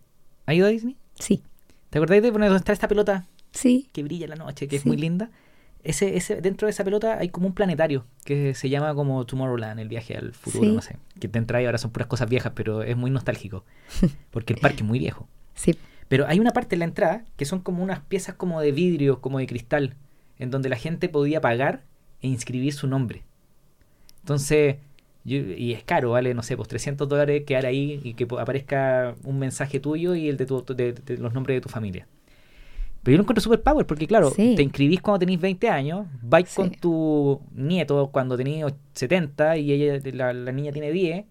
¿ha ido a Disney? Sí, ¿Te acordáis de donde está esta pelota sí, que brilla en la noche, que es muy linda? Ese, ese, dentro de esa pelota hay como un planetario que se llama como Tomorrowland, el viaje al futuro, Sí. no sé. Que te entra y ahora son puras cosas viejas, pero es muy nostálgico. [laughs] Porque el parque es muy viejo. sí. Pero hay una parte en la entrada que son como unas piezas como de vidrio, como de cristal, en donde la gente podía pagar e inscribir su nombre. Entonces, yo- y es caro, vale, no sé, pues 300 dólares quedar ahí y que aparezca un mensaje tuyo y el de, tu- de- de los nombres de tu familia. Pero yo lo encuentro super power porque, claro, Sí. te inscribís cuando tenéis 20 años, vais Sí. con tu nieto cuando tenéis 70 y ella, la, la niña tiene 10.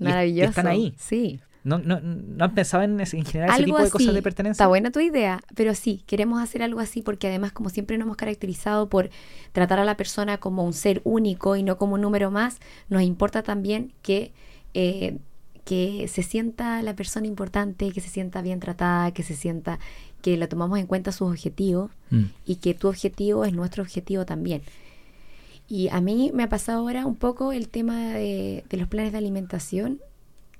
y están ahí. Sí. ¿No, no, ¿No han pensado en, en generar ese tipo de así. cosas de pertenencia? Está buena tu idea, pero sí, queremos hacer algo así porque además como siempre nos hemos caracterizado por tratar a la persona como un ser único y no como un número más, nos importa también que, eh, que se sienta la persona importante, que se sienta bien tratada, que se sienta que la tomamos en cuenta sus objetivos Mm. y que tu objetivo es nuestro objetivo también. Y a mí me ha pasado ahora un poco el tema de, de los planes de alimentación,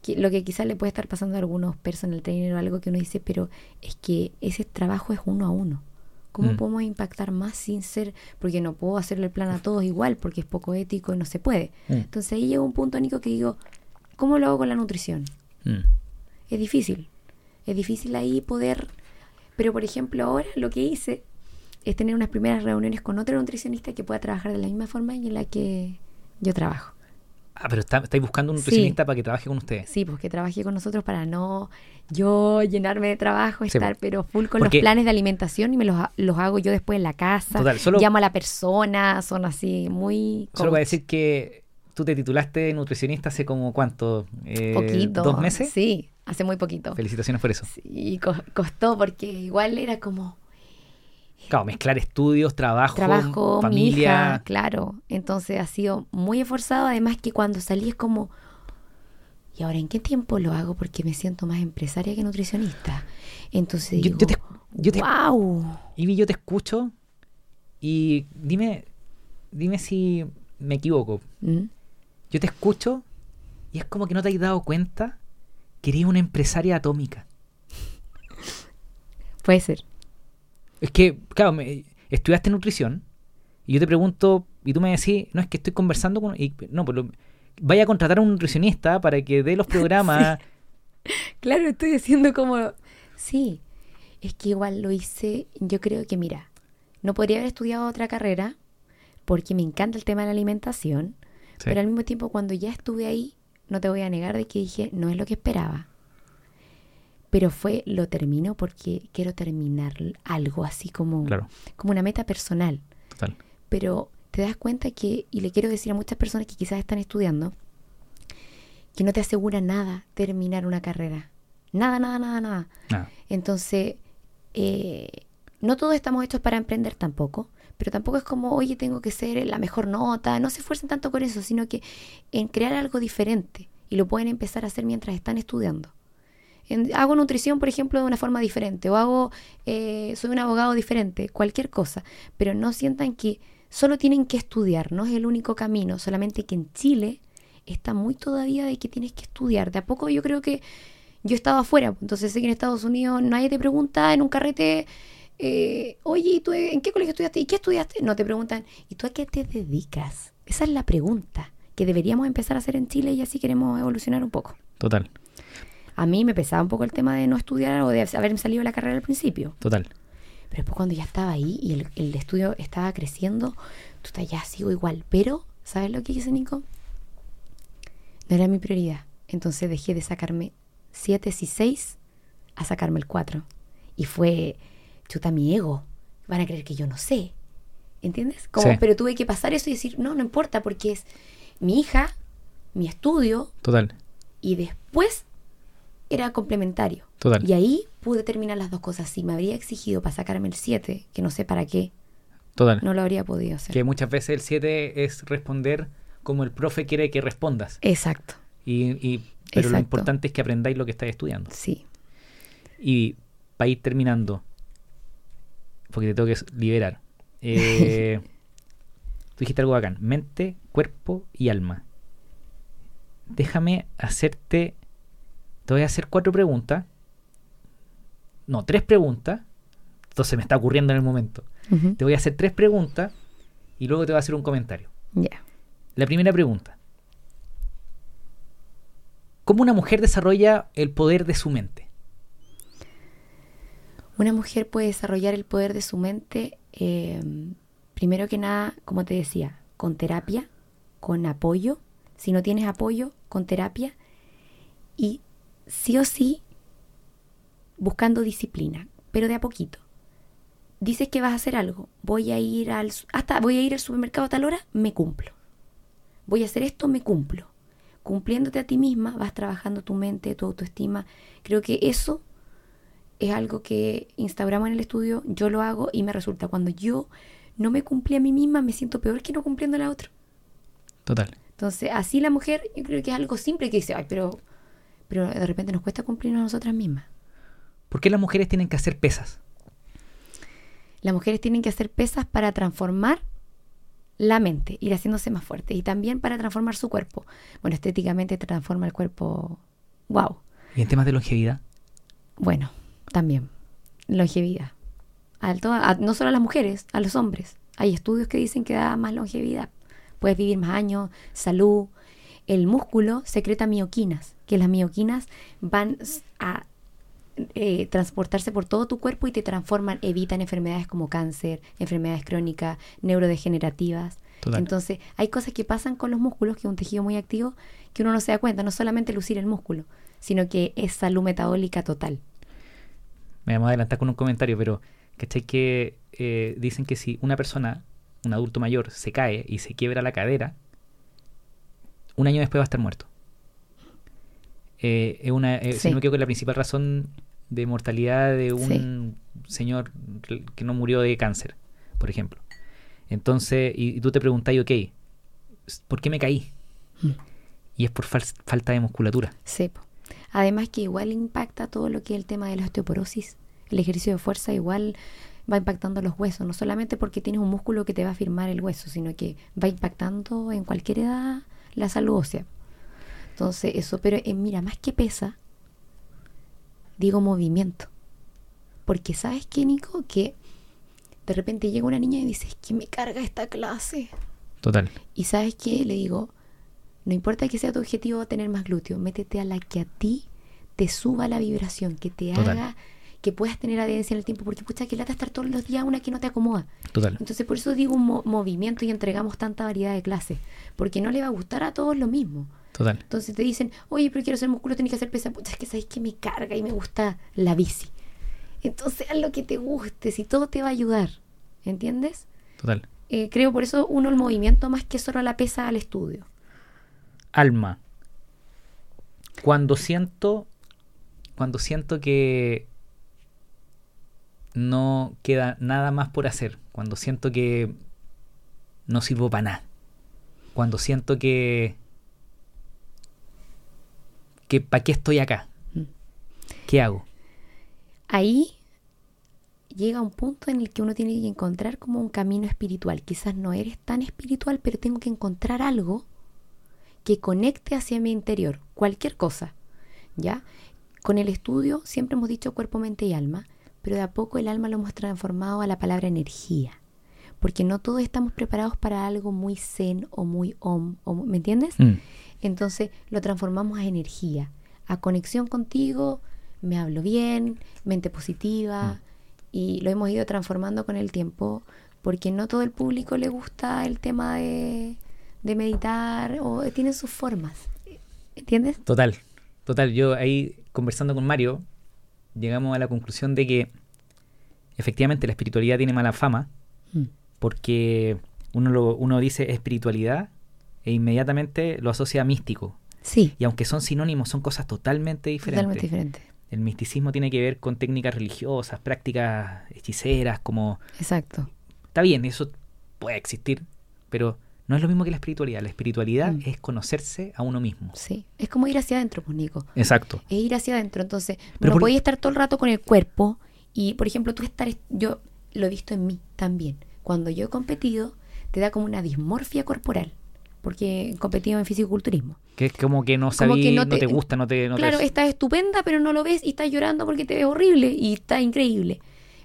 que lo que quizás le puede estar pasando a algunos personal trainer o algo que uno dice, pero es que ese trabajo es uno a uno. ¿Cómo Mm. podemos impactar más sin ser, porque no puedo hacerle el plan a todos igual, porque es poco ético y no se puede? Mm. Entonces ahí llega un punto, Nico, que digo, ¿cómo lo hago con la nutrición? Mm. Es difícil. Es difícil ahí poder... Pero, por ejemplo, ahora lo que hice es tener unas primeras reuniones con otro nutricionista que pueda trabajar de la misma forma en la que yo trabajo. Ah, pero está- estáis buscando un Sí. nutricionista para que trabaje con ustedes. Sí, pues que trabajé con nosotros para no yo llenarme de trabajo, Sí, estar pero full con Porque- los planes de alimentación y me los, los hago yo después en la casa. Total, solo- Llamo a la persona, son así muy... Solo para coach. decir que tú te titulaste de nutricionista hace como cuánto? Eh, poquito. ¿Dos meses? Sí, hace muy poquito. Felicitaciones por eso. Sí, co- costó porque igual era como... Claro, mezclar estudios, trabajo, trabajo, mi familia. hija, claro. Entonces ha sido muy esforzado, además que cuando salí es como, ¿y ahora en qué tiempo lo hago? Porque me siento más empresaria que nutricionista. Entonces Yo- digo, yo te- yo te- wow. Ivy, yo te escucho y dime, dime si me equivoco. Mm, Yo te escucho y es como que no te has dado cuenta que eres una empresaria atómica. Puede ser. Es que, claro, me- estudiaste nutrición y yo te pregunto, y tú me decís, no es que estoy conversando con. y- no, pues lo- vaya a contratar a un nutricionista para que dé los [laughs] programas. Claro, estoy diciendo como, sí, es que igual lo hice, yo creo que mira, no podría haber estudiado otra carrera porque me encanta el tema de la alimentación, Sí. pero al mismo tiempo cuando ya estuve ahí, no te voy a negar de que dije, no es lo que esperaba. Pero fue, lo termino porque quiero terminar algo así como, Claro, como una meta personal. total. Pero te das cuenta que, y le quiero decir a muchas personas que quizás están estudiando, que no te asegura nada terminar una carrera. Nada, nada, nada, nada. Nada. Entonces, eh, no todos estamos hechos para emprender tampoco, pero tampoco es como, oye, tengo que ser la mejor nota, no se esfuercen tanto con eso, sino que en crear algo diferente y lo pueden empezar a hacer mientras están estudiando. En- hago nutrición, por ejemplo, de una forma diferente, o hago, eh, soy un abogado diferente, cualquier cosa, pero no sientan que solo tienen que estudiar, no es el único camino, solamente que en Chile está muy todavía de que tienes que estudiar. De a poco yo creo que yo estaba afuera, entonces sé que en Estados Unidos nadie te pregunta en un carrete, eh, oye, ¿y tú en qué colegio estudiaste? ¿Y qué estudiaste? No te preguntan, ¿y tú a qué te dedicas? Esa es la pregunta que deberíamos empezar a hacer en Chile y así queremos evolucionar un poco. Total, A mí me pesaba un poco el tema de no estudiar o de haberme salido de la carrera al principio. total. Pero después cuando ya estaba ahí y el, el estudio estaba creciendo, tú estás ya sigo igual. Pero, ¿sabes lo que hice, Nico? No era mi prioridad. Entonces dejé de sacarme 7 y 6 a sacarme el 4. Y fue, chuta, mi ego. Van a creer que yo no sé. ¿Entiendes? Como, Sí. Pero tuve que pasar eso y decir, no, no importa, porque es mi hija, mi estudio, Total, y después era complementario. total. Y ahí pude terminar las dos cosas. Si me habría exigido para sacarme el 7, que no sé para qué, Total. no lo habría podido hacer. Que muchas veces el 7 es responder como el profe quiere que respondas. Exacto, Y, y- pero lo importante es que aprendáis lo que estáis estudiando. sí. Y para ir terminando, porque te tengo que liberar, Eh, [laughs] tú dijiste algo bacán. Mente, cuerpo y alma. Déjame hacerte... Te voy a hacer cuatro preguntas. No, tres preguntas. Entonces me está ocurriendo en el momento. Te voy a hacer tres preguntas y luego te voy a hacer un comentario. Ya. La primera pregunta. ¿Cómo una mujer desarrolla el poder de su mente? Una mujer puede desarrollar el poder de su mente, eh, primero que nada, como te decía, con terapia, con apoyo. Si no tienes apoyo, con terapia. Y sí o sí, buscando disciplina, pero de a poquito. Dices que vas a hacer algo, voy a ir al, hasta voy a ir al supermercado a tal hora, me cumplo. Voy a hacer esto, me cumplo. Cumpliéndote a ti misma, vas trabajando tu mente, tu autoestima. Creo que eso es algo que instauramos en el estudio, yo lo hago y me resulta. Cuando yo no me cumplí a mí misma, me siento peor que no cumpliendo a la otra. Total. Entonces, así la mujer, yo creo que es algo simple que dice, ay, pero, pero de repente nos cuesta cumplirnos a nosotras mismas. ¿Por qué las mujeres tienen que hacer pesas? Las mujeres tienen que hacer pesas para transformar la mente, ir haciéndose más fuerte y también para transformar su cuerpo. Bueno, estéticamente te transforma el cuerpo, wow. ¿Y en temas de longevidad? Bueno, también. Longevidad. A to- a- no solo a las mujeres, a los hombres. Hay estudios que dicen que da más longevidad. Puedes vivir más años, salud. El músculo secreta mioquinas, que las mioquinas van a eh, transportarse por todo tu cuerpo y te transforman, evitan enfermedades como cáncer, enfermedades crónicas, neurodegenerativas. Total. Entonces, hay cosas que pasan con los músculos, que es un tejido muy activo, que uno no se da cuenta, no solamente lucir el músculo, sino que es salud metabólica total. Me vamos a adelantar con un comentario, pero ¿cachai? Que eh, dicen que si una persona, un adulto mayor, se cae y se quiebra la cadera, un año después va a estar muerto. Eh, es una, eh, Si Sí. no me equivoco, la principal razón de mortalidad de un señor que no murió de cáncer, por ejemplo. Entonces, y, y tú te preguntas, ok, ¿por qué me caí? Mm. Y es por fal- falta de musculatura. Sí. Además que igual impacta todo lo que es el tema de la osteoporosis. El ejercicio de fuerza igual va impactando los huesos, no solamente porque tienes un músculo que te va a firmar el hueso, sino que va impactando en cualquier edad la salud ósea. Entonces, eso, pero eh, mira, más que pesa, digo movimiento. Porque sabes qué, Nico, que de repente llega una niña y dice, es que me carga esta clase. Total. Y sabes qué, le digo, no importa que sea tu objetivo tener más glúteo, métete a la que a ti te suba la vibración, que te Total. haga que puedas tener adherencia en el tiempo, porque pucha que lata estar todos los días una que no te acomoda. Total. Entonces por eso digo un mo- movimiento y entregamos tanta variedad de clases, porque no le va a gustar a todos lo mismo. Total. Entonces te dicen, oye, pero quiero hacer músculo, tienes que hacer pesa. Pucha, es que sabes que me carga y me gusta la bici. Entonces haz lo que te guste, si todo te va a ayudar. ¿Entiendes? Total. Eh, creo por eso uno el movimiento más que solo la pesa al estudio. alma. Cuando siento, cuando siento que no queda nada más por hacer, cuando siento que no sirvo para nada, cuando siento que que para qué estoy acá, Mm. ¿qué hago? Ahí llega un punto en el que uno tiene que encontrar como un camino espiritual. Quizás no eres tan espiritual, pero tengo que encontrar algo que conecte hacia mi interior, cualquier cosa, ¿ya? Con el estudio siempre hemos dicho cuerpo, mente y alma, pero de a poco el alma lo hemos transformado a la palabra energía, porque no todos estamos preparados para algo muy zen o muy om, o ¿me entiendes? Mm, Entonces lo transformamos a energía, a conexión contigo, me hablo bien, mente positiva, y lo hemos ido transformando con el tiempo, porque no todo el público le gusta el tema de, de meditar o tienen sus formas. ¿Entiendes? Total, total. Yo ahí conversando con Mario, llegamos a la conclusión de que efectivamente la espiritualidad tiene mala fama, porque uno, lo, uno dice espiritualidad e inmediatamente lo asocia a místico. Sí, Y aunque son sinónimos, son cosas totalmente diferentes. totalmente diferente. El misticismo tiene que ver con técnicas religiosas, prácticas hechiceras, como... Exacto. Está bien, eso puede existir, pero no es lo mismo que la espiritualidad. La espiritualidad Mm. es conocerse a uno mismo. Sí, es como ir hacia adentro, pues Nico. Exacto. es ir hacia adentro. Entonces, Pero no por- podéis estar todo el rato con el cuerpo y, por ejemplo, tú estar, yo lo he visto en mí también. Cuando yo he competido, te da como una dismorfia corporal, porque he competido en fisiculturismo. Que es como que no Como sabí, que no, no te, gusta, no te... No te- claro, estás estupenda, pero no lo ves y estás llorando porque te ves horrible y está increíble.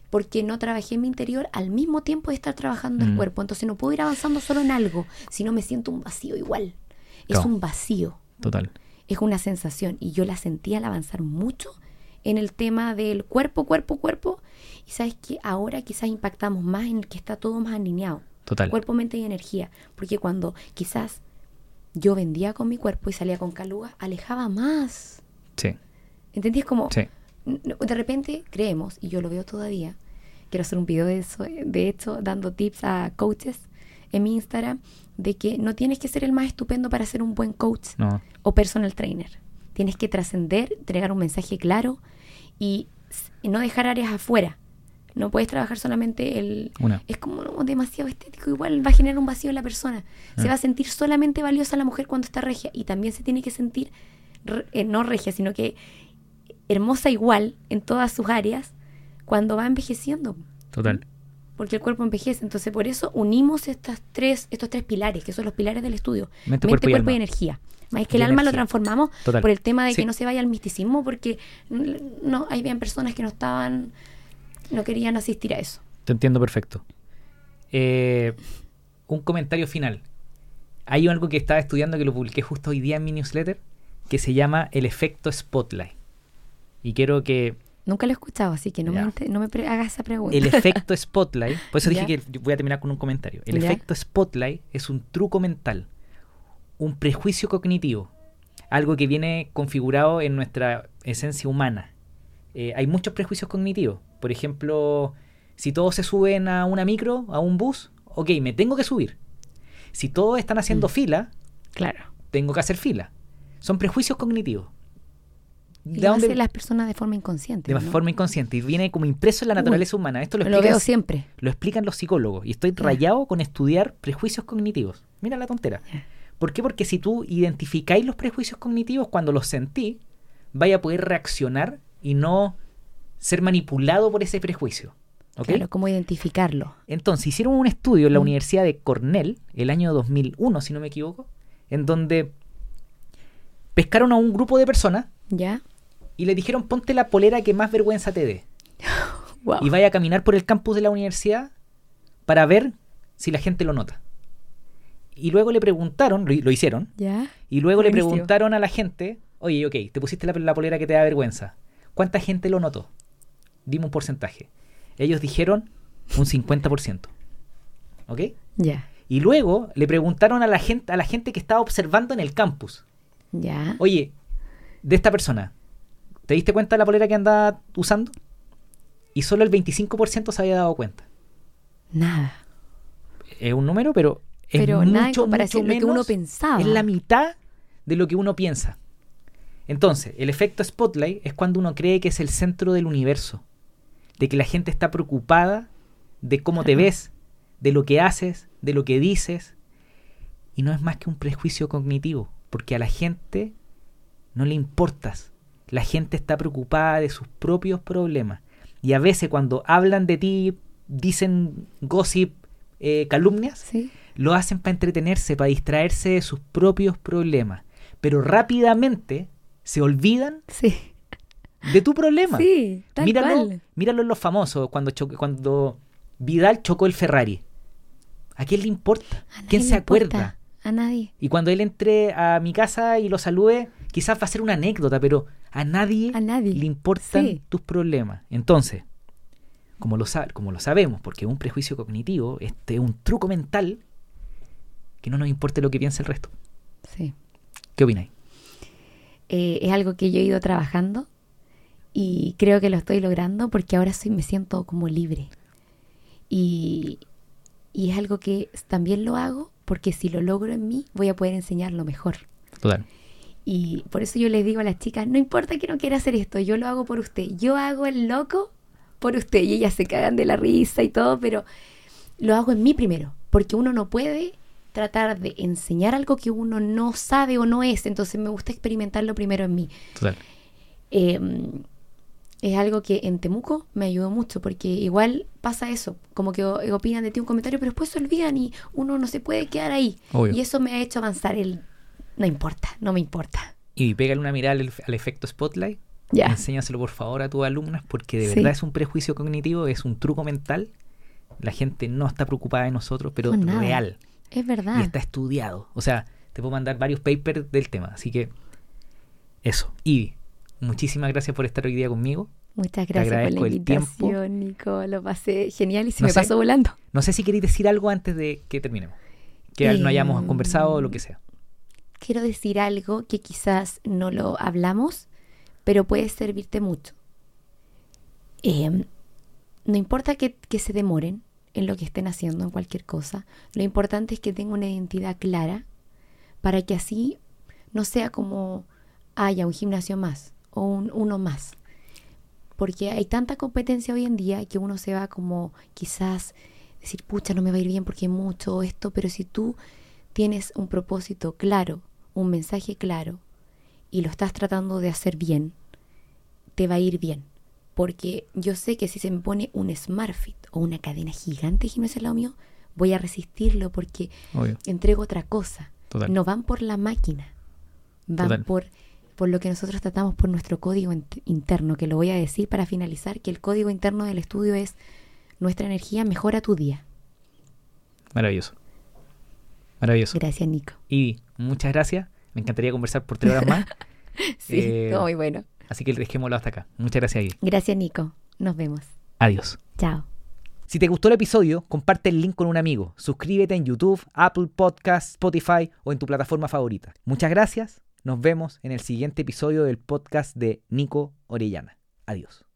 Porque no trabajé en mi interior al mismo tiempo de estar trabajando Mm. el cuerpo. Entonces no puedo ir avanzando solo en algo, sino me siento un vacío igual. Es un vacío, Total. es una sensación. Y yo la sentí al avanzar mucho en el tema del cuerpo, cuerpo, cuerpo. Y sabes que ahora quizás impactamos más en el que está todo más alineado. Total. Cuerpo, mente y energía. Porque cuando quizás yo vendía con mi cuerpo y salía con caluga, alejaba más. Sí, ¿Entendí? Es como, sí. De repente creemos, y yo lo veo todavía, quiero hacer un video de eso, de hecho, dando tips a coaches en mi Instagram, de que no tienes que ser el más estupendo para ser un buen coach No, o personal trainer. Tienes que trascender, entregar un mensaje claro y, no dejar áreas afuera. No puedes trabajar solamente el... una. Es como demasiado estético, igual va a generar un vacío en la persona. Se Ah. va a sentir solamente valiosa la mujer cuando está regia y también se tiene que sentir, eh, no regia, sino que hermosa igual en todas sus áreas cuando va envejeciendo, Total. porque el cuerpo envejece. Entonces, por eso unimos estas tres, estos tres pilares, que son los pilares del estudio. Mente, cuerpo y energía. Más que Y el alma lo transformamos Total. por el tema de Sí. que no se vaya al misticismo, porque no, hay bien personas que no estaban, no querían asistir a eso. Te entiendo perfecto. Eh, un comentario final. Hay algo que estaba estudiando que lo publiqué justo hoy día en mi newsletter que se llama el efecto spotlight. Y quiero que Nunca lo he escuchado, así que no me, Ya. inte- no me pre- hagas esa pregunta. el efecto spotlight, por eso dije Ya. que voy a terminar con un comentario. El Ya. efecto spotlight es un truco mental, un prejuicio cognitivo, algo que viene configurado en nuestra esencia humana. Eh, hay muchos prejuicios cognitivos. Por ejemplo, si todos se suben a una micro, a un bus, ok, me tengo que subir. Si todos están haciendo Mm. fila, claro. tengo que hacer fila. Son prejuicios cognitivos. ¿De lo dónde? hacen las personas de forma inconsciente. De ¿no? forma inconsciente. Y viene como impreso en la Uy, naturaleza humana. Esto lo, Lo explican, veo siempre. lo explican los psicólogos. Y estoy Ya. rayado con estudiar prejuicios cognitivos. Mira la tontera. ¿Por qué? Porque si tú identificáis los prejuicios cognitivos cuando los sentí, vaya a poder reaccionar y no ser manipulado por ese prejuicio. ¿Ok? Claro, cómo identificarlo. Entonces, hicieron un estudio en la Mm. Universidad de Cornell, el año 2001, si no me equivoco, en donde pescaron a un grupo de personas ¿Ya? Y le dijeron ponte la polera que más vergüenza te dé. [laughs] Wow. Y vaya a caminar por el campus de la universidad para ver si la gente lo nota. Y luego le preguntaron, lo, lo hicieron, ¿Ya? y luego le preguntaron a la gente, oye, ok, te pusiste la, la polera que te da vergüenza. ¿Cuánta gente lo notó? Dime un porcentaje. Ellos dijeron un 50%. ¿Ok? Ya. Y luego le preguntaron a la gente, a la gente que estaba observando en el campus, Ya. oye, de esta persona, ¿te diste cuenta de la polera que andaba usando? Y solo el 25% se había dado cuenta. Nada. Es un número, pero es Pero mucho, nada en comparación mucho a lo que uno menos, pensaba. Es la mitad de lo que uno piensa. Entonces, el efecto spotlight es cuando uno cree que es el centro del universo. De que la gente está preocupada de cómo te ves, de lo que haces, de lo que dices. Y no es más que un prejuicio cognitivo. Porque a la gente no le importas. La gente está preocupada de sus propios problemas. Y a veces cuando hablan de ti, dicen gossip, eh, calumnias, Sí. lo hacen para entretenerse, para distraerse de sus propios problemas. Pero rápidamente se olvidan Sí. de tu problema. Sí, tal míralo, cual. míralo en los famosos, cuando, cuando Vidal chocó el Ferrari. ¿A quién le importa? ¿Quién se importa. acuerda? A nadie. Y cuando él entre a mi casa y lo salude, quizás va a ser una anécdota, pero a nadie, A nadie. le importan Sí. tus problemas. Entonces, como lo, sa- como lo sabemos, porque es un prejuicio cognitivo, este es un truco mental, que no nos importe lo que piense el resto. Sí. ¿Qué opináis? Eh, es algo que yo he ido trabajando y creo que lo estoy logrando porque ahora soy, me siento como libre. Y, y es algo que también lo hago porque si lo logro en mí voy a poder enseñarlo mejor. Total. Y por eso yo les digo a las chicas, no importa que no quiera hacer esto, yo lo hago por usted. Yo hago el loco por usted. Y ellas se cagan de la risa y todo, pero lo hago en mí primero. Porque uno no puede tratar de enseñar algo que uno no sabe o no es. Entonces me gusta experimentarlo primero en mí. Total. Eh, es algo que en Temuco me ayudó mucho, porque igual pasa eso, como que opinan de ti un comentario, pero después se olvidan y uno no se puede quedar ahí. Obvio. Y eso me ha hecho avanzar el... No importa, no me importa. Y pégale una mirada al, al efecto Spotlight. Ya. Enséñaselo por favor a tus alumnas porque de Sí. verdad es un prejuicio cognitivo, es un truco mental. La gente no está preocupada de nosotros, pero real. Es Y verdad. está estudiado. O sea, te puedo mandar varios papers del tema. Así que eso. Y muchísimas gracias por estar hoy día conmigo. Muchas gracias por agradezco la el tiempo. invitación, Nico. Lo pasé genial y se No me sé. pasó volando. No sé si queréis decir algo antes de que terminemos. Que no hayamos conversado o lo que sea. Quiero decir algo que quizás no lo hablamos, pero puede servirte mucho. Em, no importa que, se demoren en lo que estén haciendo, en cualquier cosa, lo importante es que tengan una identidad clara para que así no sea como haya un gimnasio más o un, uno más. Porque hay tanta competencia hoy en día que uno se va como quizás decir, pucha, no me va a ir bien porque hay mucho esto, pero si tú tienes un propósito claro, un mensaje claro, y lo estás tratando de hacer bien, te va a ir bien. Porque yo sé que si se me pone un SmartFit o una cadena gigante de gimnasio al lado mío, voy a resistirlo porque Obvio. entrego otra cosa. Total. No van por la máquina, van Total. por, por lo que nosotros tratamos por nuestro código int- interno, que lo voy a decir para finalizar, que el código interno del estudio es nuestra energía mejora tu día. Maravilloso. Maravilloso. Gracias, Nico. Y muchas gracias. Me encantaría conversar por tres horas más. [laughs] Sí, Eh, todo muy bueno. Así que dejémoslo hasta acá. Muchas gracias, Ivy. Gracias, Nico. Nos vemos. Adiós. Chao. Si te gustó el episodio, comparte el link con un amigo. Suscríbete en YouTube, Apple Podcasts, Spotify o en tu plataforma favorita. Muchas gracias. Nos vemos en el siguiente episodio del podcast de Nico Orellana. Adiós.